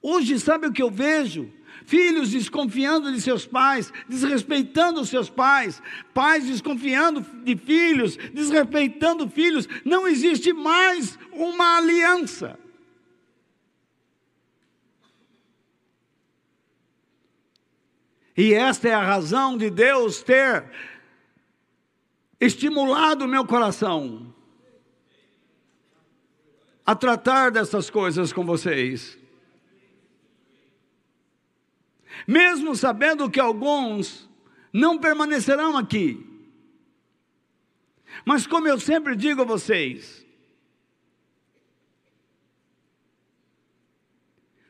Hoje, sabe o que eu vejo? Filhos desconfiando de seus pais, desrespeitando os seus pais, pais desconfiando de filhos, desrespeitando filhos. Não existe mais uma aliança. E esta é a razão de Deus ter estimulado o meu coração a tratar dessas coisas com vocês. Mesmo sabendo que alguns não permanecerão aqui. Mas como eu sempre digo a vocês,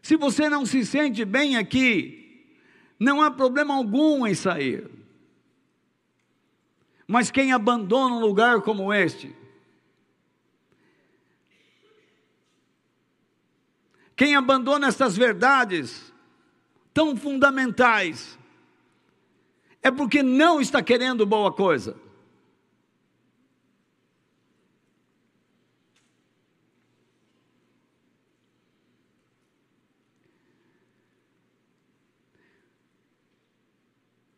se você não se sente bem aqui, não há problema algum em sair. Mas quem abandona um lugar como este, quem abandona estas verdades tão fundamentais, é porque não está querendo boa coisa.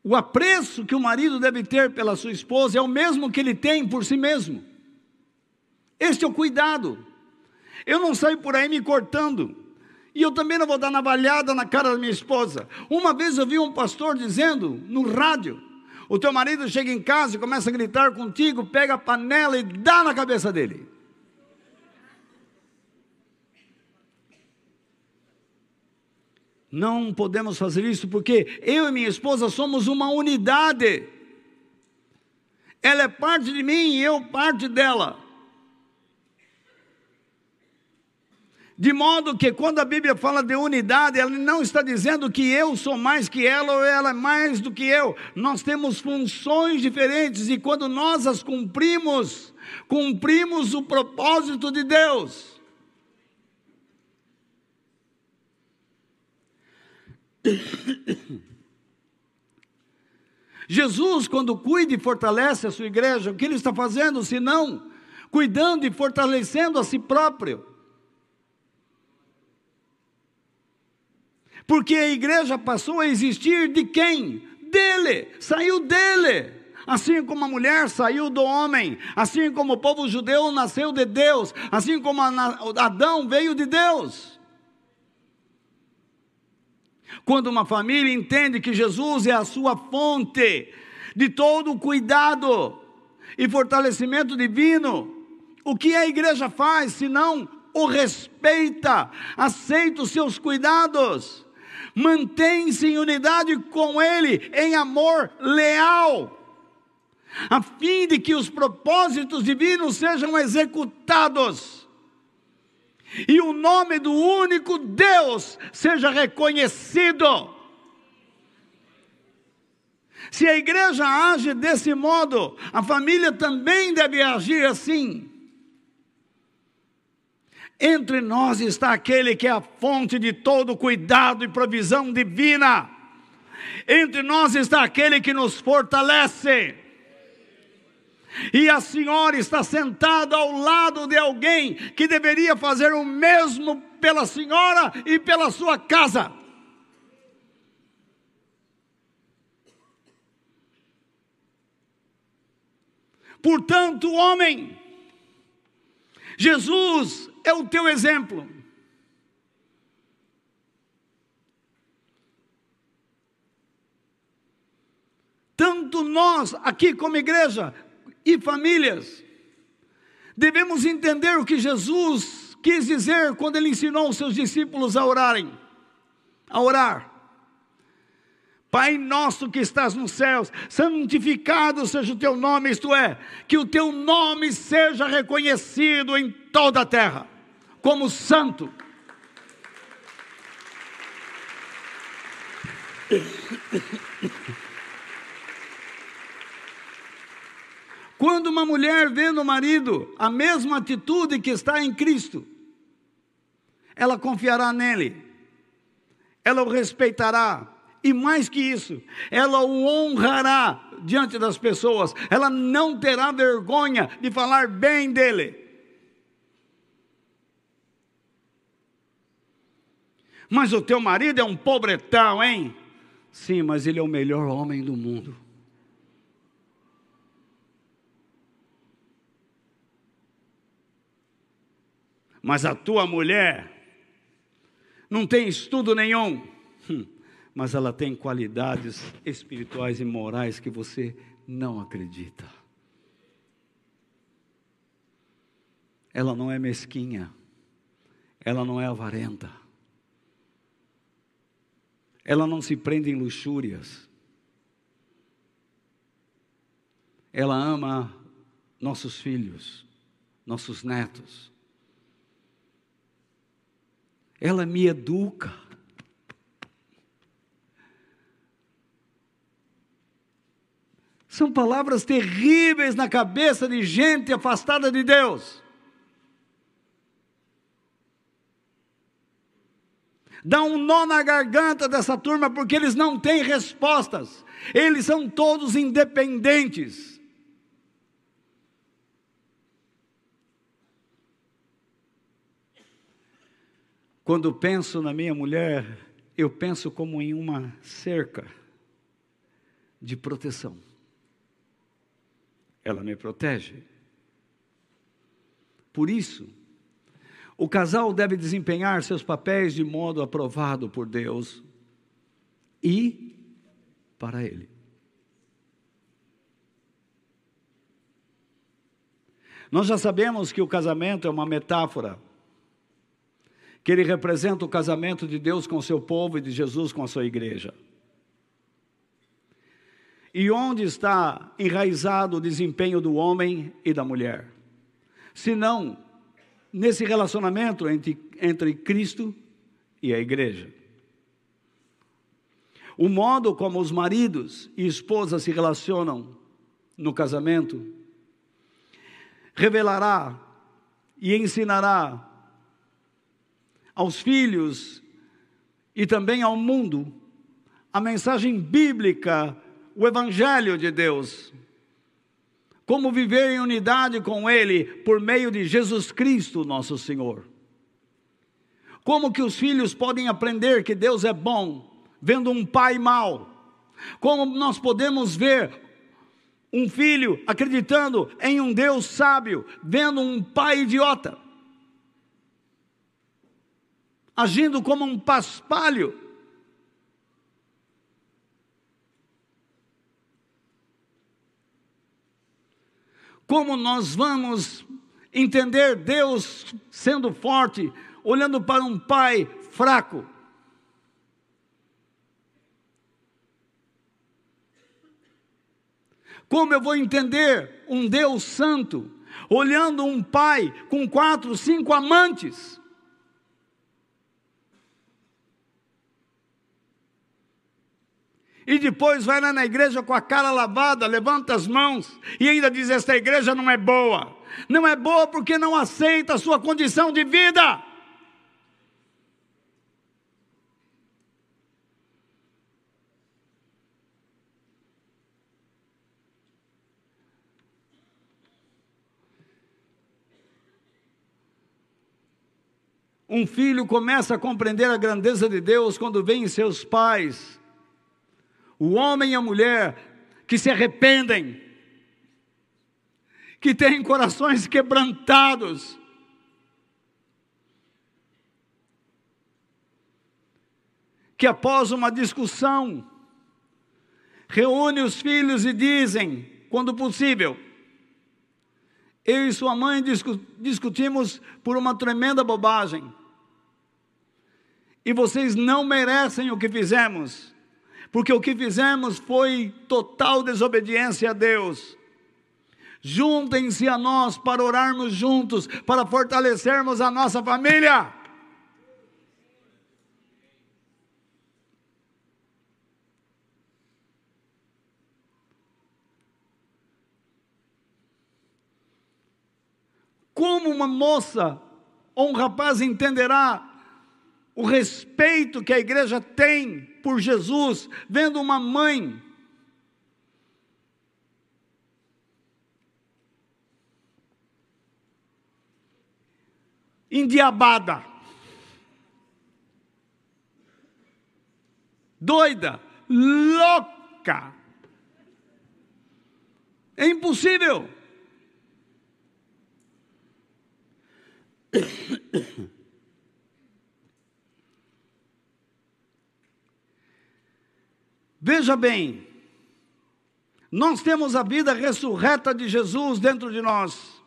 O apreço que o marido deve ter pela sua esposa é o mesmo que ele tem por si mesmo. Este é o cuidado. Eu não saio por aí me cortando. E eu também não vou dar navalhada na cara da minha esposa. Uma vez eu vi um pastor dizendo no rádio: o teu marido chega em casa e começa a gritar contigo, pega a panela e dá na cabeça dele. Não podemos fazer isso porque eu e minha esposa somos uma unidade. Ela é parte de mim e eu parte dela. De modo que quando a Bíblia fala de unidade, ela não está dizendo que eu sou mais que ela ou ela é mais do que eu. Nós temos funções diferentes e quando nós as cumprimos, cumprimos o propósito de Deus. Jesus, quando cuida e fortalece a sua igreja, o que ele está fazendo, senão cuidando e fortalecendo a si próprio? Porque a igreja passou a existir de quem? Dele, saiu dele. Assim como a mulher saiu do homem, assim como o povo judeu nasceu de Deus, assim como Adão veio de Deus. Quando uma família entende que Jesus é a sua fonte de todo o cuidado e fortalecimento divino, O que a igreja faz se não o respeita, aceita os seus cuidados, mantém-se em unidade com ele, em amor leal, a fim de que os propósitos divinos sejam executados e o nome do único Deus seja reconhecido. Se a igreja age desse modo, a família também deve agir assim. Entre nós está aquele que é a fonte de todo cuidado e provisão divina. Entre nós está aquele que nos fortalece. E a senhora está sentada ao lado de alguém que deveria fazer o mesmo pela senhora e pela sua casa. Portanto, homem, Jesus é o teu exemplo. Tanto nós, aqui como igreja e famílias, devemos entender o que Jesus quis dizer quando ele ensinou os seus discípulos a orarem, a orar. Pai nosso que estás nos céus, santificado seja o teu nome, isto é, que o teu nome seja reconhecido em toda a terra, como santo. Quando uma mulher vê no marido a mesma atitude que está em Cristo, ela confiará nele, ela o respeitará, e mais que isso, ela o honrará diante das pessoas, ela não terá vergonha de falar bem dele. Mas o teu marido é um pobretão, hein? Sim, mas ele é o melhor homem do mundo. Mas a tua mulher não tem estudo nenhum. Hum mas ela tem qualidades espirituais e morais que você não acredita. Ela não é mesquinha, ela não é avarenta, ela não se prende em luxúrias, ela ama nossos filhos, nossos netos, ela me educa. São palavras terríveis na cabeça de gente afastada de Deus. Dá um nó na garganta dessa turma porque eles não têm respostas. Eles são todos independentes. Quando penso na minha mulher, eu penso como em uma cerca de proteção ela me protege. Por isso, o casal deve desempenhar seus papéis de modo aprovado por Deus e para Ele. Nós já sabemos que o casamento é uma metáfora, que ele representa o casamento de Deus com o seu povo e de Jesus com a sua igreja. E onde está enraizado o desempenho do homem e da mulher? Se não nesse relacionamento entre, entre Cristo e a igreja. O modo como os maridos e esposas se relacionam no casamento revelará e ensinará aos filhos e também ao mundo a mensagem bíblica o Evangelho de Deus. Como viver em unidade com Ele por meio de Jesus Cristo, nosso Senhor. Como que os filhos podem aprender que Deus é bom, vendo um pai mau? Como nós podemos ver um filho acreditando em um Deus sábio, vendo um pai idiota? Agindo como um paspalho Como nós vamos entender Deus sendo forte, olhando para um pai fraco. Como eu vou entender um Deus santo, olhando um pai com quatro, cinco amantes? E depois vai lá na igreja com a cara lavada, levanta as mãos e ainda diz: Esta igreja não é boa. Não é boa porque não aceita a sua condição de vida. Um filho começa a compreender a grandeza de Deus quando vê em seus pais o homem e a mulher que se arrependem, que têm corações quebrantados, que após uma discussão, reúne os filhos e dizem, quando possível, eu e sua mãe discutimos por uma tremenda bobagem. E vocês não merecem o que fizemos porque o que fizemos foi total desobediência a Deus. Juntem-se a nós para orarmos juntos, para fortalecermos a nossa família. Como uma moça ou um rapaz entenderá o respeito que a igreja tem por Jesus, vendo uma mãe endiabada, doida, louca. É impossível. [COUGHS] Veja bem, nós temos a vida ressurreta de Jesus dentro de nós.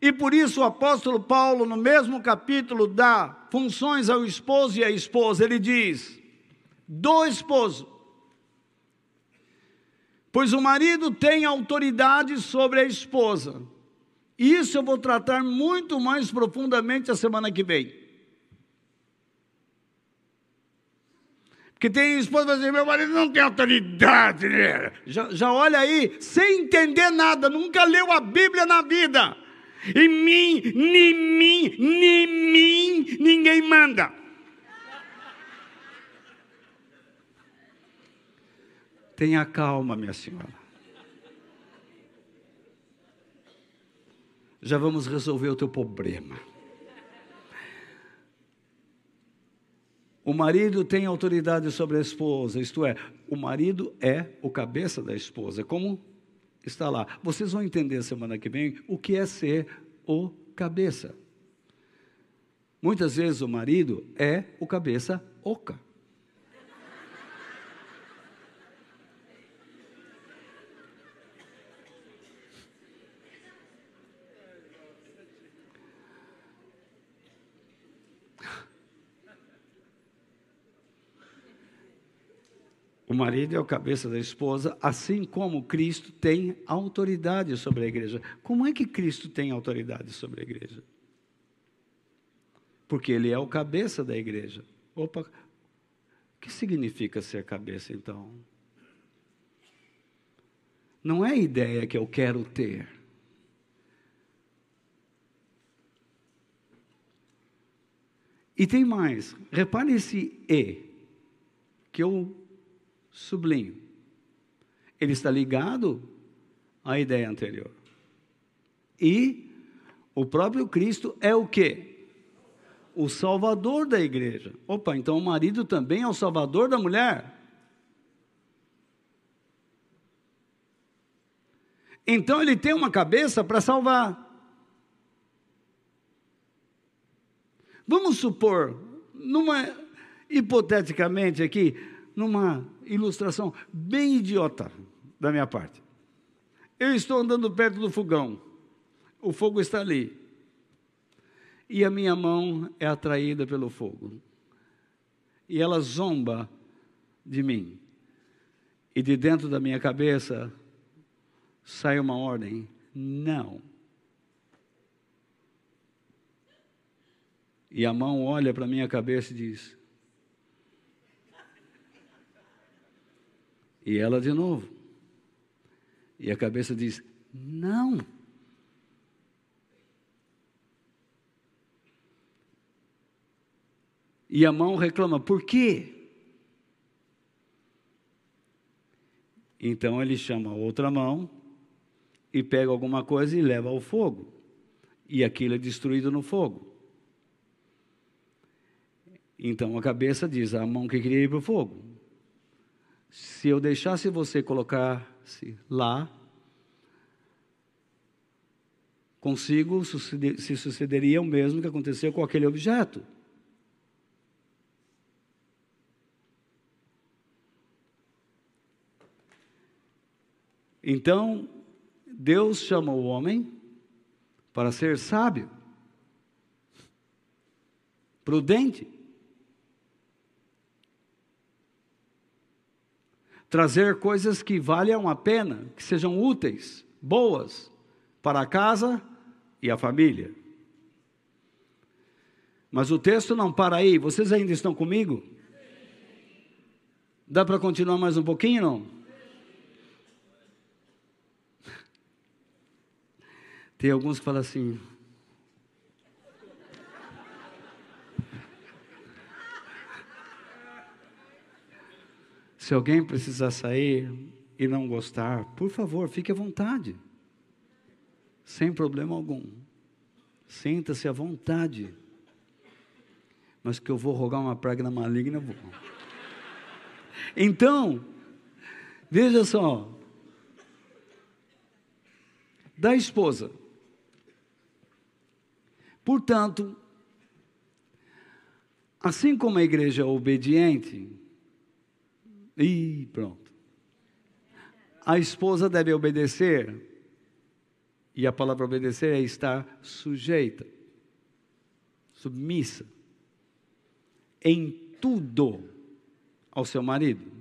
E por isso o apóstolo Paulo, no mesmo capítulo, dá funções ao esposo e à esposa. Ele diz: do esposo. Pois o marido tem autoridade sobre a esposa. Isso eu vou tratar muito mais profundamente a semana que vem. Que tem esposa assim, meu marido não tem autoridade. Né? Já, já olha aí, sem entender nada, nunca leu a Bíblia na vida. Em mim, nem mim, nem mim, ninguém manda. Tenha calma, minha senhora. Já vamos resolver o teu problema. O marido tem autoridade sobre a esposa, isto é, o marido é o cabeça da esposa. Como está lá? Vocês vão entender semana que vem o que é ser o cabeça. Muitas vezes o marido é o cabeça oca. O marido é o cabeça da esposa, assim como Cristo tem autoridade sobre a igreja. Como é que Cristo tem autoridade sobre a igreja? Porque ele é o cabeça da igreja. Opa, o que significa ser cabeça então? Não é a ideia que eu quero ter. E tem mais, repare esse E, que eu sublinho. Ele está ligado à ideia anterior. E o próprio Cristo é o quê? O salvador da igreja. Opa, então o marido também é o salvador da mulher. Então ele tem uma cabeça para salvar. Vamos supor, numa hipoteticamente aqui, numa ilustração bem idiota da minha parte. Eu estou andando perto do fogão, o fogo está ali, e a minha mão é atraída pelo fogo, e ela zomba de mim, e de dentro da minha cabeça sai uma ordem: não. E a mão olha para a minha cabeça e diz: E ela de novo. E a cabeça diz: Não. E a mão reclama: Por quê? Então ele chama outra mão e pega alguma coisa e leva ao fogo. E aquilo é destruído no fogo. Então a cabeça diz: a mão que queria ir para o fogo. Se eu deixasse você colocar-se lá, consigo se sucederia o mesmo que aconteceu com aquele objeto. Então, Deus chama o homem para ser sábio, prudente, trazer coisas que valham a pena, que sejam úteis, boas para a casa e a família. Mas o texto não para aí, vocês ainda estão comigo? Dá para continuar mais um pouquinho, não? Tem alguns que falam assim, Se alguém precisar sair e não gostar, por favor, fique à vontade. Sem problema algum. Sinta-se à vontade. Mas que eu vou rogar uma praga maligna, vou. Então, veja só. Da esposa. Portanto, assim como a igreja é obediente, e pronto. A esposa deve obedecer, e a palavra obedecer é estar sujeita, submissa, em tudo ao seu marido.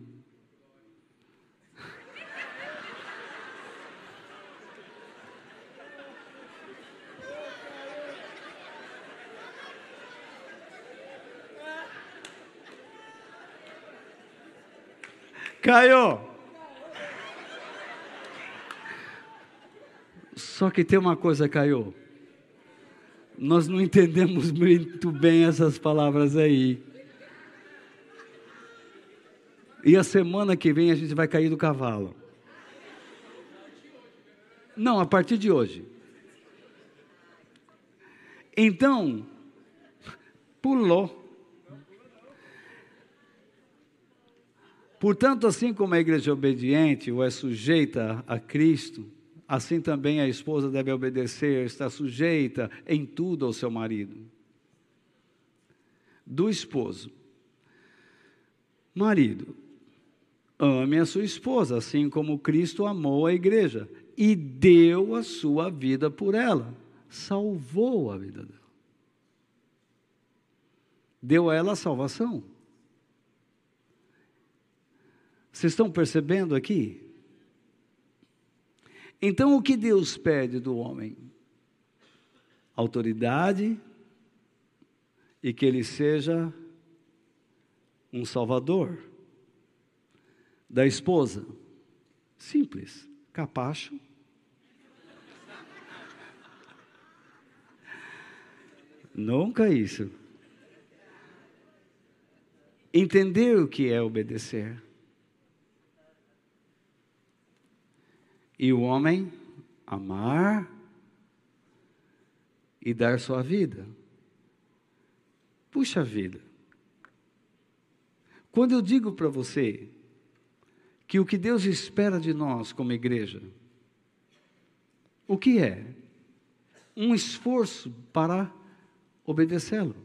Caiu. Só que tem uma coisa, Caiu. Nós não entendemos muito bem essas palavras aí. E a semana que vem a gente vai cair do cavalo. Não, a partir de hoje. Então, pulou. Portanto, assim como a igreja é obediente ou é sujeita a Cristo, assim também a esposa deve obedecer, estar sujeita em tudo ao seu marido. Do esposo. Marido, ame a sua esposa, assim como Cristo amou a igreja e deu a sua vida por ela, salvou a vida dela. Deu a ela a salvação. Vocês estão percebendo aqui? Então, o que Deus pede do homem? Autoridade e que ele seja um salvador. Da esposa? Simples, capacho. Nunca isso. Entender o que é obedecer. E o homem amar e dar sua vida. Puxa vida. Quando eu digo para você que o que Deus espera de nós como igreja, o que é? Um esforço para obedecê-lo.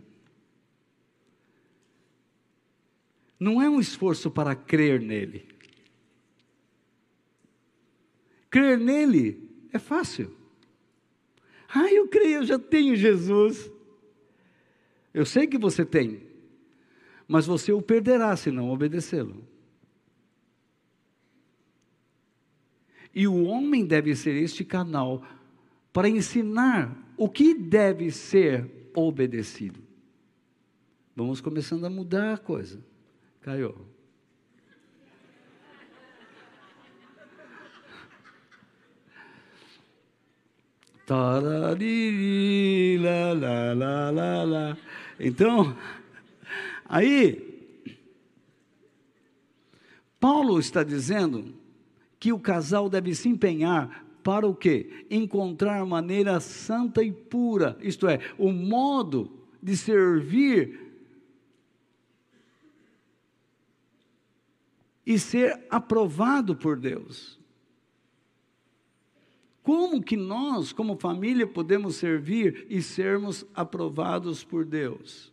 Não é um esforço para crer nele. Crer nele é fácil. Ah, eu creio, eu já tenho Jesus. Eu sei que você tem, mas você o perderá se não obedecê-lo. E o homem deve ser este canal para ensinar o que deve ser obedecido. Vamos começando a mudar a coisa. Caiu. Então, aí, Paulo está dizendo que o casal deve se empenhar para o quê? Encontrar maneira santa e pura, isto é, o modo de servir e ser aprovado por Deus. Como que nós, como família, podemos servir e sermos aprovados por Deus?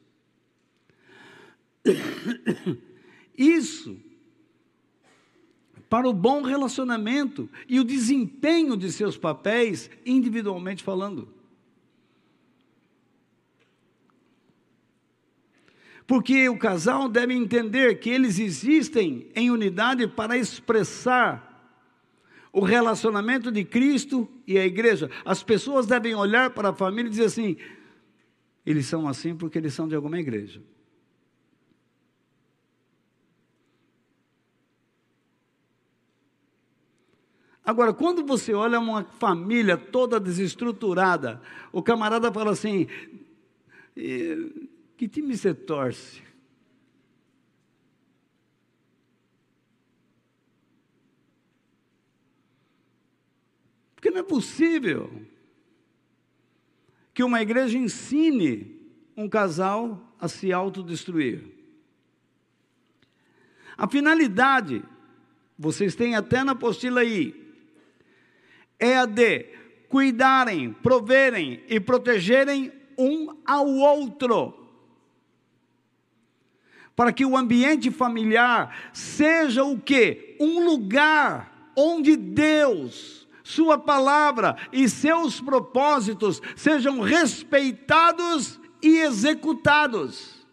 [COUGHS] Isso para o bom relacionamento e o desempenho de seus papéis, individualmente falando. Porque o casal deve entender que eles existem em unidade para expressar o relacionamento de Cristo e a igreja. As pessoas devem olhar para a família e dizer assim: eles são assim porque eles são de alguma igreja. Agora, quando você olha uma família toda desestruturada, o camarada fala assim: que time você torce? Porque não é possível que uma igreja ensine um casal a se autodestruir. A finalidade, vocês têm até na apostila aí, é a de cuidarem, proverem e protegerem um ao outro. Para que o ambiente familiar seja o que? Um lugar onde Deus sua palavra e seus propósitos sejam respeitados e executados.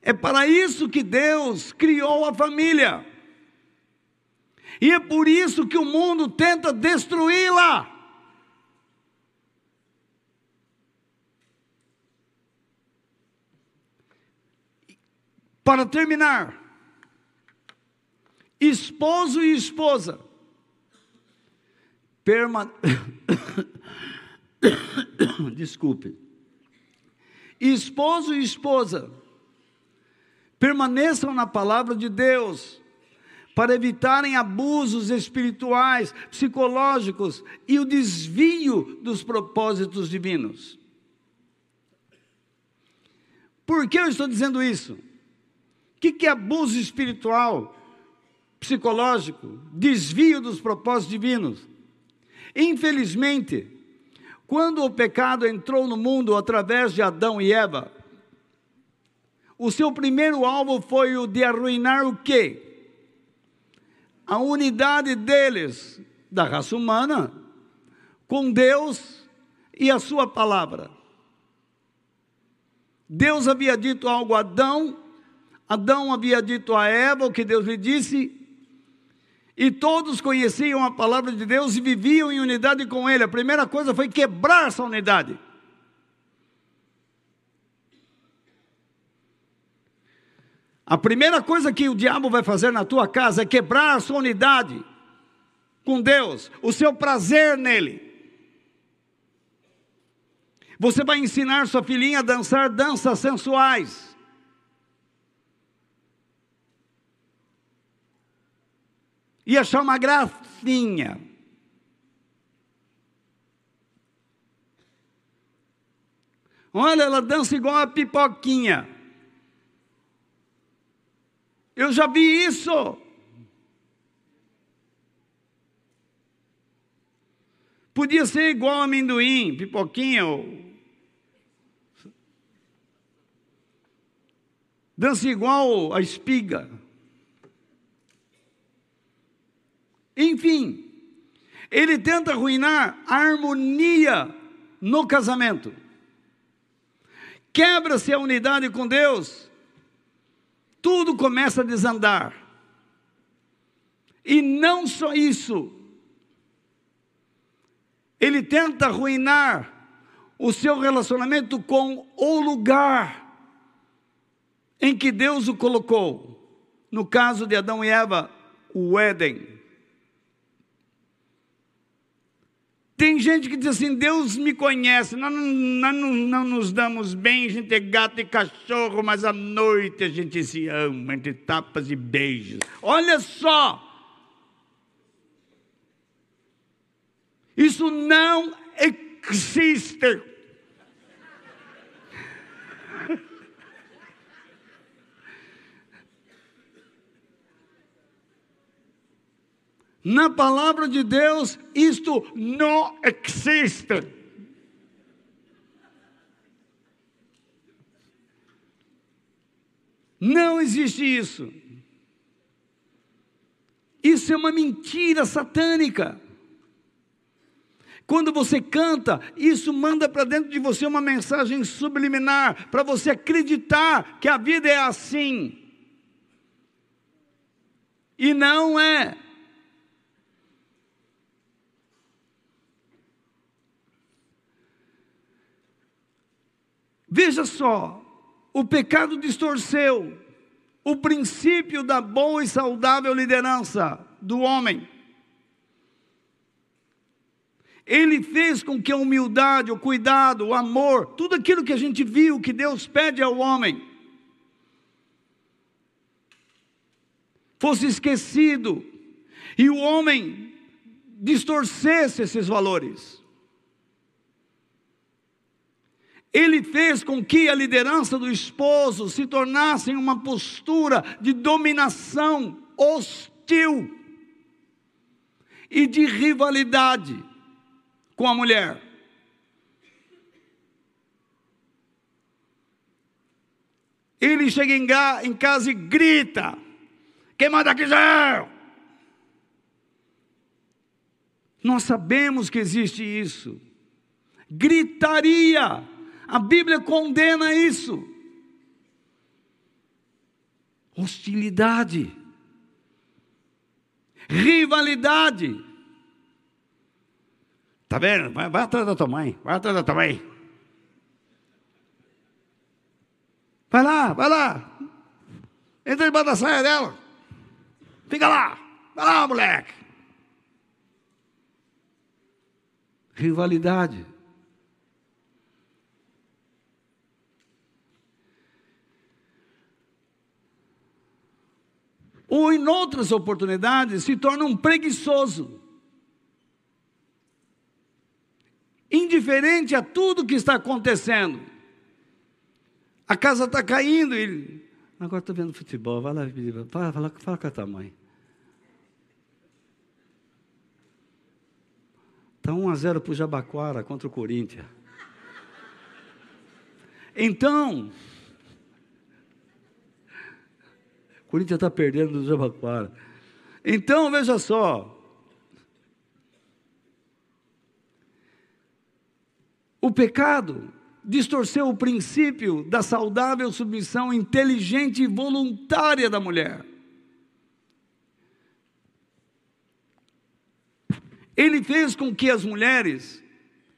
É para isso que Deus criou a família. E é por isso que o mundo tenta destruí-la. Para terminar, esposo e esposa, perma... [COUGHS] desculpe, esposo e esposa, permaneçam na palavra de Deus, para evitarem abusos espirituais, psicológicos e o desvio dos propósitos divinos. Por que eu estou dizendo isso? O que é abuso espiritual? Psicológico, desvio dos propósitos divinos. Infelizmente, quando o pecado entrou no mundo através de Adão e Eva, o seu primeiro alvo foi o de arruinar o quê? A unidade deles, da raça humana, com Deus e a sua palavra. Deus havia dito algo a Adão, Adão havia dito a Eva o que Deus lhe disse, e todos conheciam a palavra de Deus e viviam em unidade com Ele. A primeira coisa foi quebrar essa unidade. A primeira coisa que o diabo vai fazer na tua casa é quebrar a sua unidade com Deus, o seu prazer nele. Você vai ensinar sua filhinha a dançar danças sensuais. E achar uma gracinha. Olha, ela dança igual a pipoquinha. Eu já vi isso. Podia ser igual amendoim, pipoquinha. Ou... Dança igual a espiga. Ele tenta arruinar a harmonia no casamento. Quebra-se a unidade com Deus, tudo começa a desandar. E não só isso, ele tenta arruinar o seu relacionamento com o lugar em que Deus o colocou. No caso de Adão e Eva, o Éden. Tem gente que diz assim: Deus me conhece, nós não, não, não, nos damos bem, a gente é gato e cachorro, mas à noite a gente se ama, entre tapas e beijos. Olha só! Isso não existe. Na palavra de Deus, isto não existe. Não existe isso. Isso é uma mentira satânica. Quando você canta, isso manda para dentro de você uma mensagem subliminar, para você acreditar que a vida é assim. E não é. Veja só, o pecado distorceu o princípio da boa e saudável liderança do homem. Ele fez com que a humildade, o cuidado, o amor, tudo aquilo que a gente viu que Deus pede ao homem, fosse esquecido e o homem distorcesse esses valores. Ele fez com que a liderança do esposo se tornasse uma postura de dominação hostil e de rivalidade com a mulher. Ele chega em casa e grita: Quem manda aqui já Nós sabemos que existe isso. Gritaria a Bíblia condena isso. Hostilidade, rivalidade. Tá vendo? Vai, vai atrás da tua mãe, vai atrás da tua mãe. Vai lá, vai lá. Entra debaixo da saia dela. Fica lá. Vai lá, moleque. Rivalidade. Ou em outras oportunidades se torna um preguiçoso, indiferente a tudo que está acontecendo. A casa está caindo, ele. Agora estou vendo futebol, vai lá, fala, fala, fala com a tua mãe. Está 1 a 0 para o Jabaquara contra o Corinthians. Então, Corinthians está perdendo do Jabaquara. Então, veja só. O pecado distorceu o princípio da saudável submissão inteligente e voluntária da mulher. Ele fez com que as mulheres,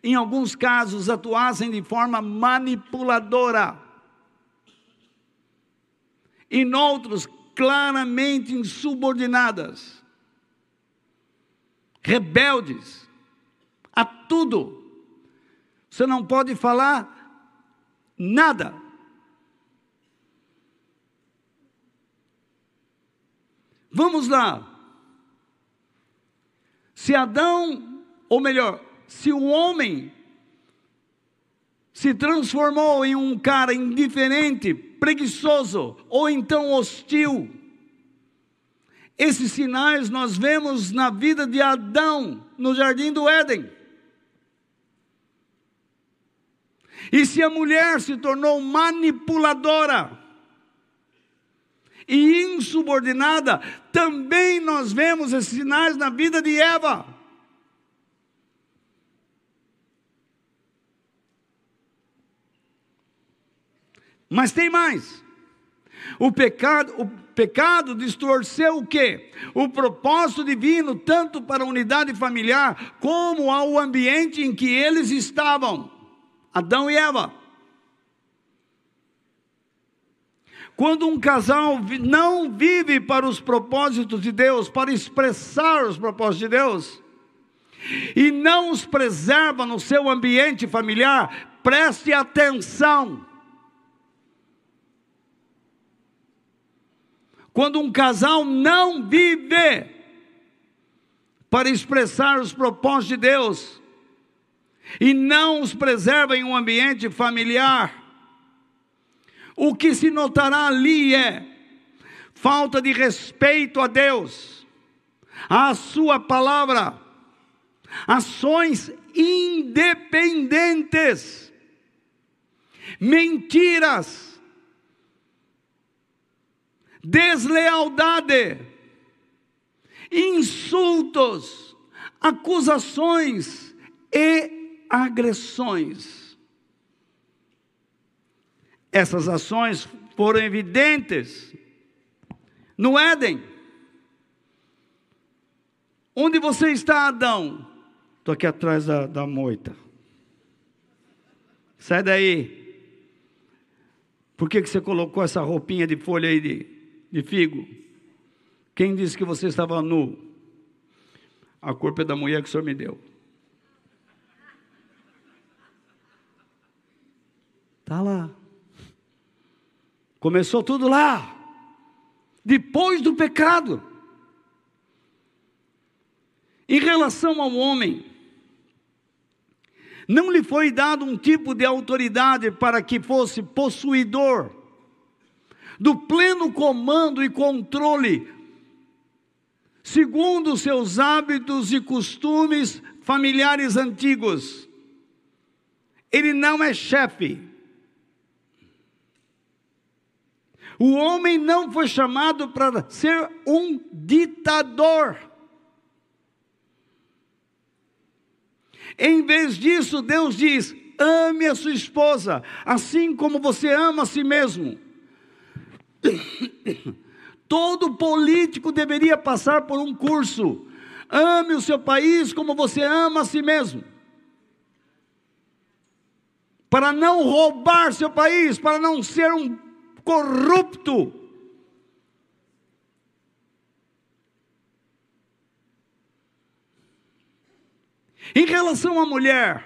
em alguns casos, atuassem de forma manipuladora. Em outros, claramente insubordinadas, rebeldes a tudo. Você não pode falar nada. Vamos lá. Se Adão, ou melhor, se o homem se transformou em um cara indiferente, preguiçoso ou então hostil. Esses sinais nós vemos na vida de Adão no jardim do Éden. E se a mulher se tornou manipuladora e insubordinada, também nós vemos esses sinais na vida de Eva. Mas tem mais. O pecado, o pecado distorceu o quê? O propósito divino, tanto para a unidade familiar, como ao ambiente em que eles estavam. Adão e Eva. Quando um casal não vive para os propósitos de Deus, para expressar os propósitos de Deus, e não os preserva no seu ambiente familiar, preste atenção. Quando um casal não vive para expressar os propósitos de Deus e não os preserva em um ambiente familiar, o que se notará ali é falta de respeito a Deus, a Sua palavra, ações independentes, mentiras, deslealdade, insultos, acusações e agressões. Essas ações foram evidentes no Éden. Onde você está, Adão? Estou aqui atrás da, da moita. Sai daí. Por que, que você colocou essa roupinha de folha aí de, de figo? Quem disse que você estava nu? A culpa é da mulher que o senhor me deu. Está lá. Começou tudo lá, depois do pecado. Em relação ao homem, não lhe foi dado um tipo de autoridade para que fosse possuidor do pleno comando e controle, segundo seus hábitos e costumes familiares antigos. Ele não é chefe, O homem não foi chamado para ser um ditador. Em vez disso, Deus diz: ame a sua esposa, assim como você ama a si mesmo. [COUGHS] Todo político deveria passar por um curso. Ame o seu país como você ama a si mesmo. Para não roubar seu país, para não ser um corrupto. Em relação à mulher,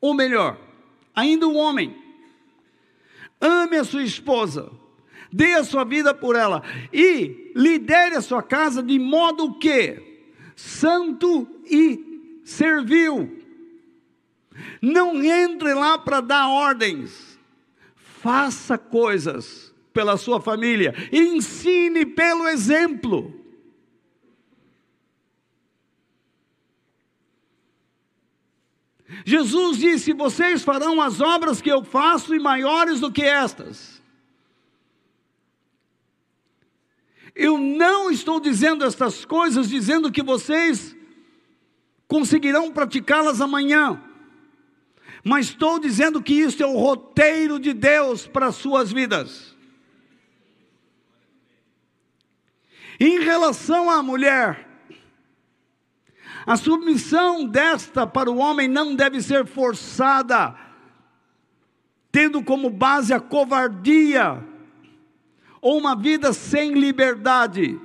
ou melhor, ainda o homem, ame a sua esposa, dê a sua vida por ela e lidere a sua casa de modo que santo e servil. Não entre lá para dar ordens faça coisas pela sua família, ensine pelo exemplo. Jesus disse: Vocês farão as obras que eu faço e maiores do que estas. Eu não estou dizendo estas coisas dizendo que vocês conseguirão praticá-las amanhã. Mas estou dizendo que isso é o roteiro de Deus para as suas vidas. Em relação à mulher, a submissão desta para o homem não deve ser forçada, tendo como base a covardia ou uma vida sem liberdade.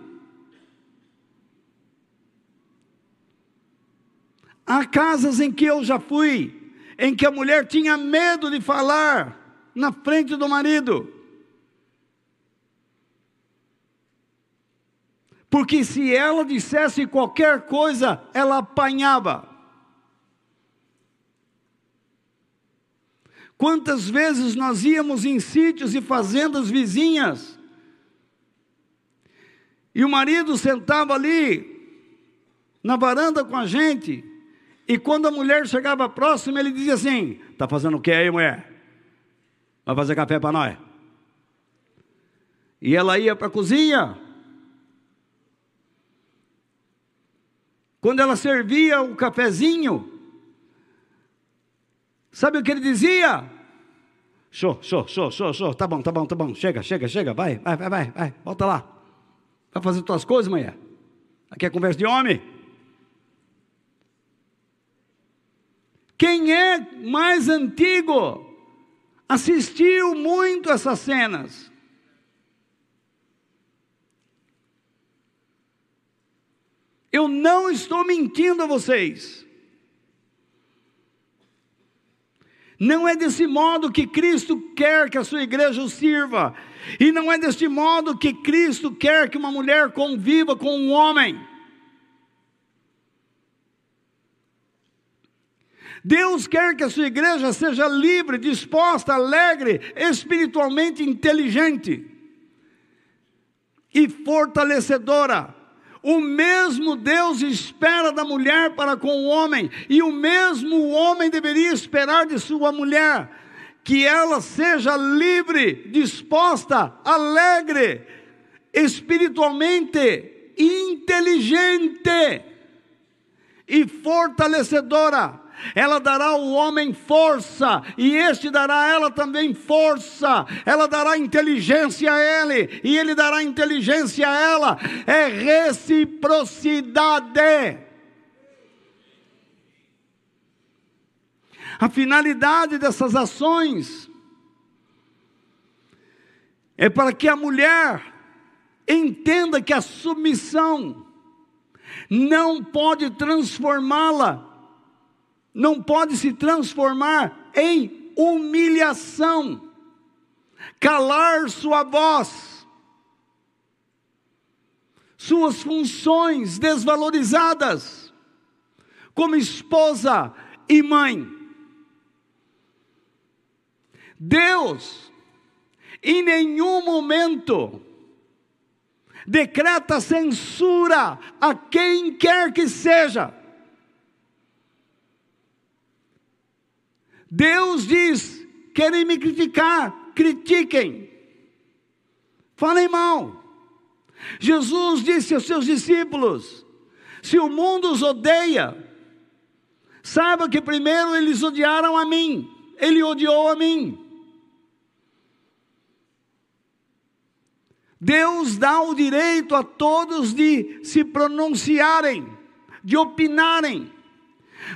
Há casas em que eu já fui, em que a mulher tinha medo de falar na frente do marido. Porque se ela dissesse qualquer coisa, ela apanhava. Quantas vezes nós íamos em sítios e fazendas vizinhas, e o marido sentava ali, na varanda com a gente, e quando a mulher chegava próxima, ele dizia assim: Está fazendo o que aí, mulher? Vai fazer café para nós? E ela ia para a cozinha. Quando ela servia o cafezinho, sabe o que ele dizia? Show, show, show, show, show. Tá bom, tá bom, tá bom. Chega, chega, chega. Vai, vai, vai, vai, vai. Volta lá. Vai fazer tuas coisas, mulher. Aqui é conversa de homem. Quem é mais antigo assistiu muito essas cenas. Eu não estou mentindo a vocês. Não é desse modo que Cristo quer que a sua igreja o sirva. E não é deste modo que Cristo quer que uma mulher conviva com um homem. Deus quer que a sua igreja seja livre, disposta, alegre, espiritualmente inteligente e fortalecedora. O mesmo Deus espera da mulher para com o homem, e o mesmo homem deveria esperar de sua mulher, que ela seja livre, disposta, alegre, espiritualmente inteligente e fortalecedora ela dará ao homem força, e este dará a ela também força, ela dará inteligência a ele, e ele dará inteligência a ela, é reciprocidade. A finalidade dessas ações é para que a mulher entenda que a submissão não pode transformá-la não pode se transformar em humilhação, calar sua voz, suas funções desvalorizadas, como esposa e mãe. Deus, em nenhum momento, decreta censura a quem quer que seja. Deus diz: querem me criticar, critiquem, falem mal. Jesus disse aos seus discípulos: se o mundo os odeia, saiba que primeiro eles odiaram a mim, ele odiou a mim. Deus dá o direito a todos de se pronunciarem, de opinarem.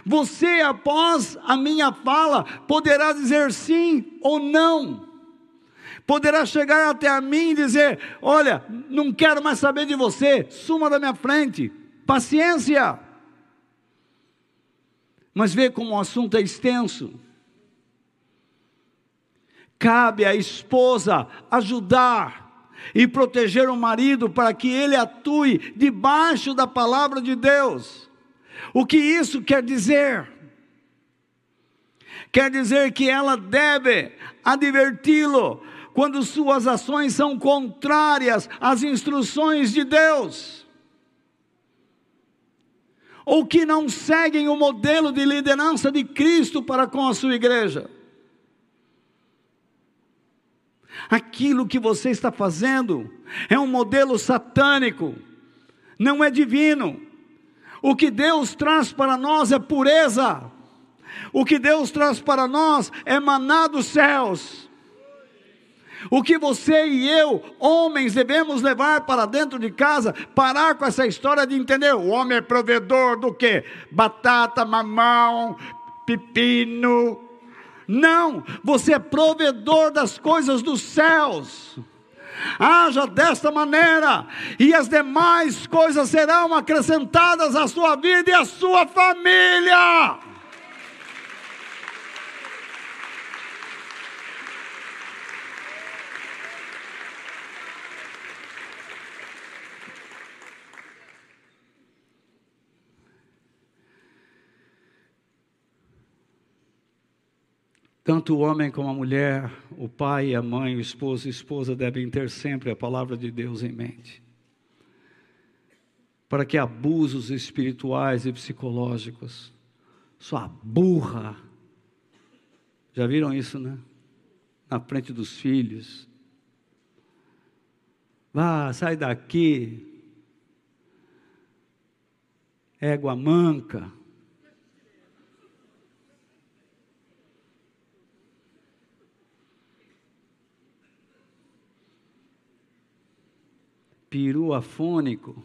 Você, após a minha fala, poderá dizer sim ou não. Poderá chegar até a mim e dizer: Olha, não quero mais saber de você, suma da minha frente. Paciência. Mas vê como o assunto é extenso. Cabe à esposa ajudar e proteger o marido para que ele atue debaixo da palavra de Deus. O que isso quer dizer? Quer dizer que ela deve adverti-lo quando suas ações são contrárias às instruções de Deus, ou que não seguem o modelo de liderança de Cristo para com a sua igreja. Aquilo que você está fazendo é um modelo satânico, não é divino. O que Deus traz para nós é pureza. O que Deus traz para nós é maná dos céus. O que você e eu, homens, devemos levar para dentro de casa, parar com essa história de entender: o homem é provedor do que? Batata, mamão, pepino. Não, você é provedor das coisas dos céus haja desta maneira, e as demais coisas serão acrescentadas à sua vida e à sua família. Tanto o homem como a mulher, o pai, a mãe, o esposo e a esposa devem ter sempre a palavra de Deus em mente. Para que abusos espirituais e psicológicos, sua burra, já viram isso, né? Na frente dos filhos. Vá, sai daqui. Égua manca. Peru afônico.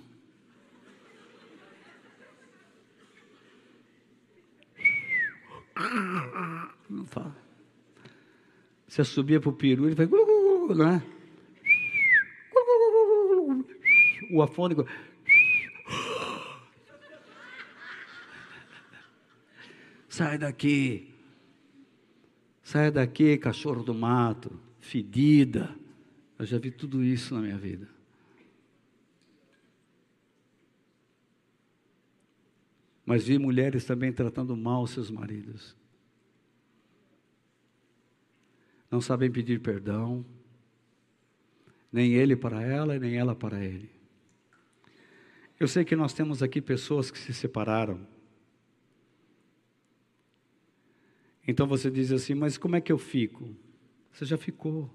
Não fala. Você subia para o peru, ele vai, não é? O afônico. Sai daqui. Sai daqui, cachorro do mato, fedida. Eu já vi tudo isso na minha vida. Mas vi mulheres também tratando mal seus maridos. Não sabem pedir perdão, nem ele para ela, nem ela para ele. Eu sei que nós temos aqui pessoas que se separaram Então você diz assim: Mas como é que eu fico? Você já ficou.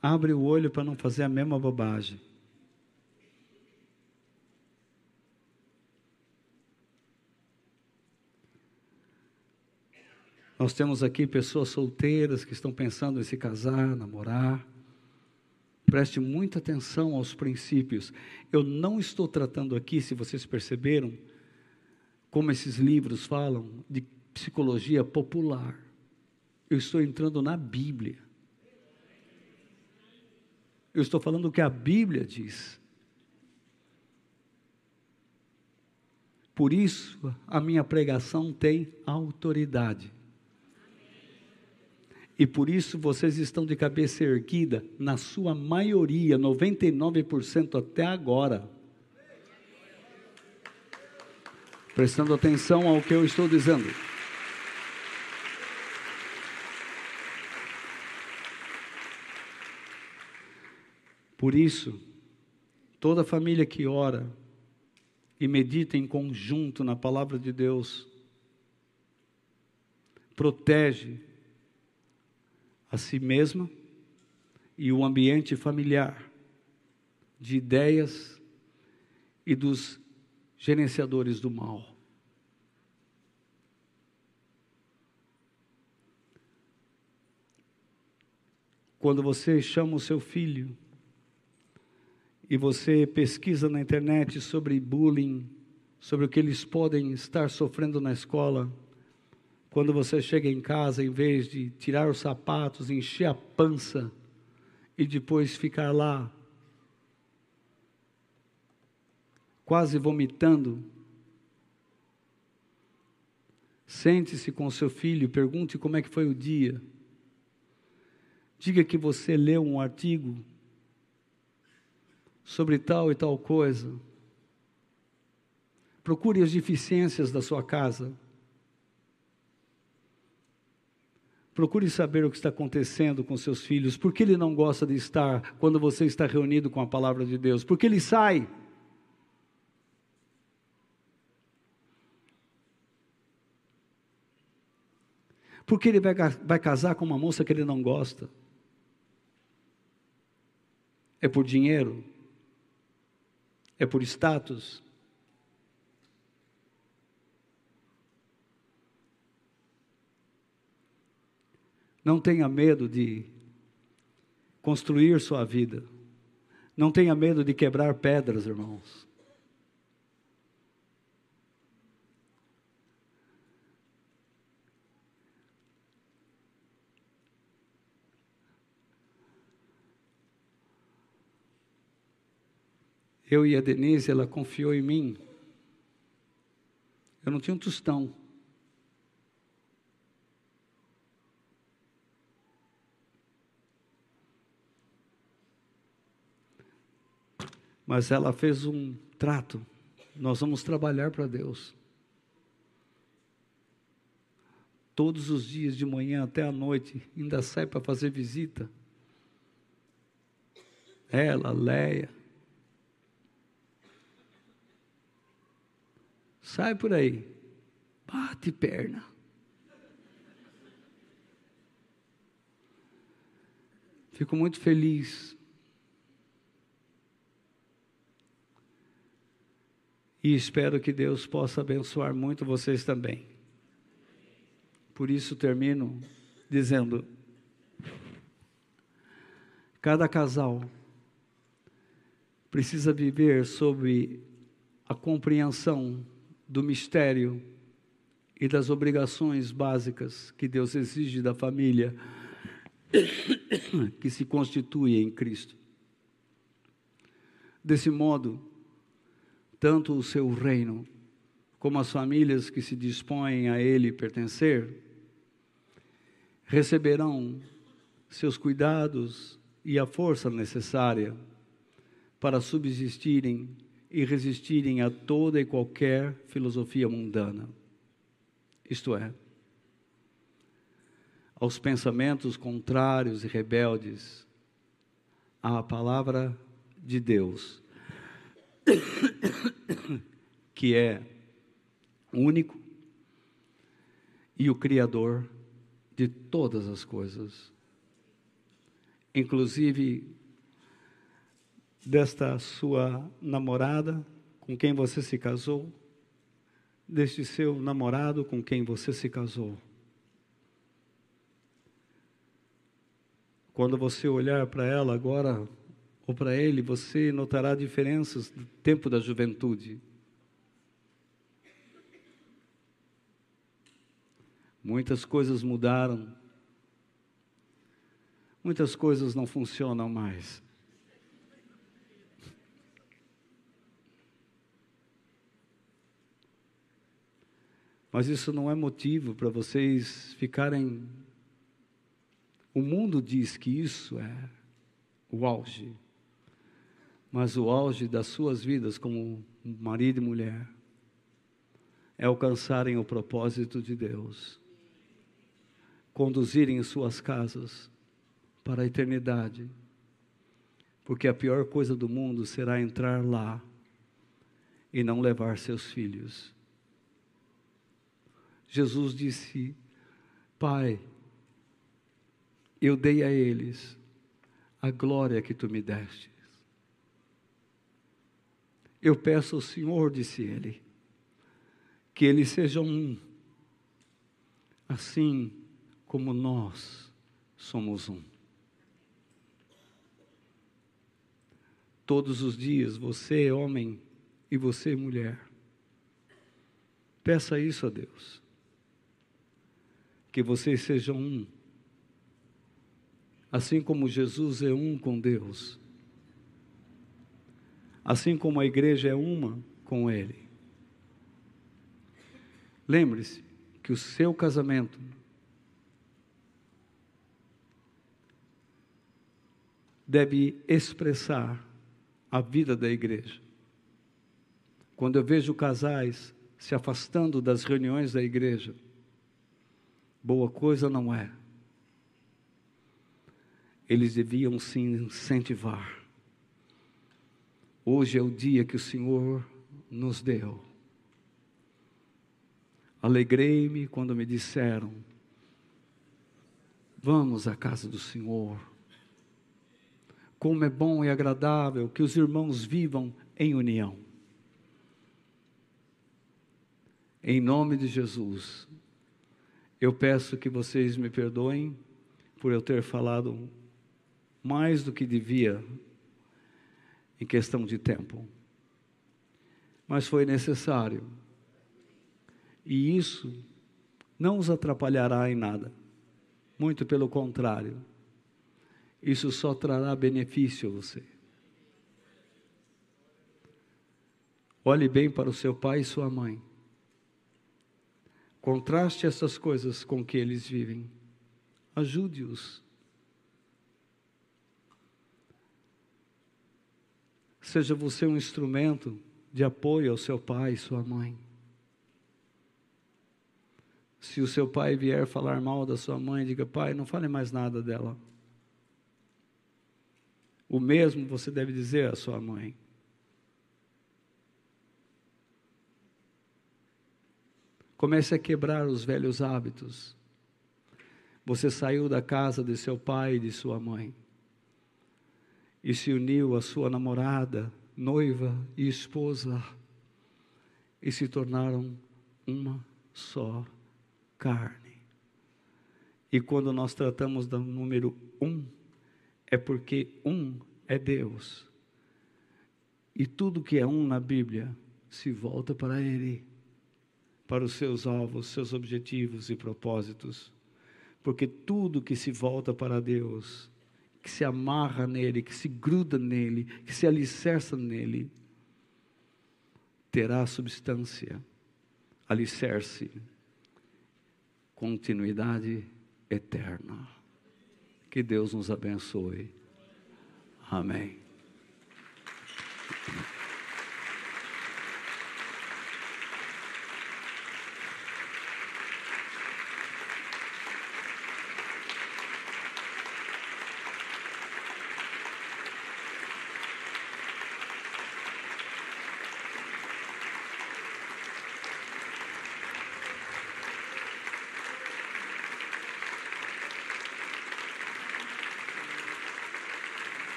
Abre o olho para não fazer a mesma bobagem. Nós temos aqui pessoas solteiras que estão pensando em se casar, namorar. Preste muita atenção aos princípios. Eu não estou tratando aqui, se vocês perceberam, como esses livros falam de psicologia popular. Eu estou entrando na Bíblia. Eu estou falando o que a Bíblia diz. Por isso, a minha pregação tem autoridade. E por isso vocês estão de cabeça erguida, na sua maioria, 99% até agora. prestando atenção ao que eu estou dizendo. Por isso, toda família que ora e medita em conjunto na palavra de Deus, protege a si mesma e o ambiente familiar de ideias e dos gerenciadores do mal. Quando você chama o seu filho e você pesquisa na internet sobre bullying, sobre o que eles podem estar sofrendo na escola, quando você chega em casa, em vez de tirar os sapatos, encher a pança e depois ficar lá quase vomitando. Sente-se com seu filho, pergunte como é que foi o dia. Diga que você leu um artigo sobre tal e tal coisa. Procure as deficiências da sua casa. Procure saber o que está acontecendo com seus filhos. Por que ele não gosta de estar quando você está reunido com a palavra de Deus? Porque ele sai. Porque ele vai, vai casar com uma moça que ele não gosta? É por dinheiro? É por status? Não tenha medo de construir sua vida. Não tenha medo de quebrar pedras, irmãos. eu e a Denise, ela confiou em mim. Eu não tinha um tostão. Mas ela fez um trato. Nós vamos trabalhar para Deus. Todos os dias, de manhã até a noite, ainda sai para fazer visita. Ela, Leia, Sai por aí. Bate perna. Fico muito feliz. E espero que Deus possa abençoar muito vocês também. Por isso termino dizendo: Cada casal precisa viver sob a compreensão do mistério e das obrigações básicas que Deus exige da família [COUGHS] que se constitui em Cristo. Desse modo, tanto o seu reino como as famílias que se dispõem a ele pertencer receberão seus cuidados e a força necessária para subsistirem e resistirem a toda e qualquer filosofia mundana. Isto é, aos pensamentos contrários e rebeldes à palavra de Deus, [COUGHS] que é único e o Criador de todas as coisas, inclusive desta sua namorada com quem você se casou, deste seu namorado com quem você se casou. Quando você olhar para ela agora, ou para ele, você notará diferenças do tempo da juventude. Muitas coisas mudaram, muitas coisas não funcionam mais. Mas isso não é motivo para vocês ficarem. O mundo diz que isso é o auge. Mas o auge das suas vidas como marido e mulher é alcançarem o propósito de Deus, conduzirem suas casas para a eternidade, porque a pior coisa do mundo será entrar lá e não levar seus filhos. Jesus disse: Pai, eu dei a eles a glória que tu me deste. Eu peço ao Senhor, disse ele, que eles sejam um, assim como nós somos um. Todos os dias, você, homem, e você, mulher, peça isso a Deus que vocês sejam um. Assim como Jesus é um com Deus. Assim como a igreja é uma com Ele. Lembre-se que o seu casamento deve expressar a vida da igreja. Quando eu vejo casais se afastando das reuniões da igreja, boa coisa não é. Eles deviam se incentivar. Hoje é o dia que o Senhor nos deu. Alegrei-me quando me disseram: Vamos à casa do Senhor. Como é bom e agradável que os irmãos vivam em união. Em nome de Jesus, eu peço que vocês me perdoem por eu ter falado mais do que devia em questão de tempo. Mas foi necessário. E isso não os atrapalhará em nada. Muito pelo contrário. Isso só trará benefício a você. Olhe bem para o seu pai e sua mãe. Contraste essas coisas com que eles vivem. Ajude-os. Seja você um instrumento de apoio ao seu pai e sua mãe. Se o seu pai vier falar mal da sua mãe, diga: Pai, não fale mais nada dela. O mesmo você deve dizer à sua mãe. Comece a quebrar os velhos hábitos. Você saiu da casa de seu pai e de sua mãe e se uniu à sua namorada, noiva e esposa e se tornaram uma só carne. E quando nós tratamos do número um, é porque um é Deus. E tudo que é um na Bíblia se volta para Ele, para os seus alvos, seus objetivos e propósitos. Porque tudo que se volta para Deus, que se amarra nele, que se gruda nele, que se alicerça nele, terá substância, alicerce, continuidade eterna. Que Deus nos abençoe. Amém.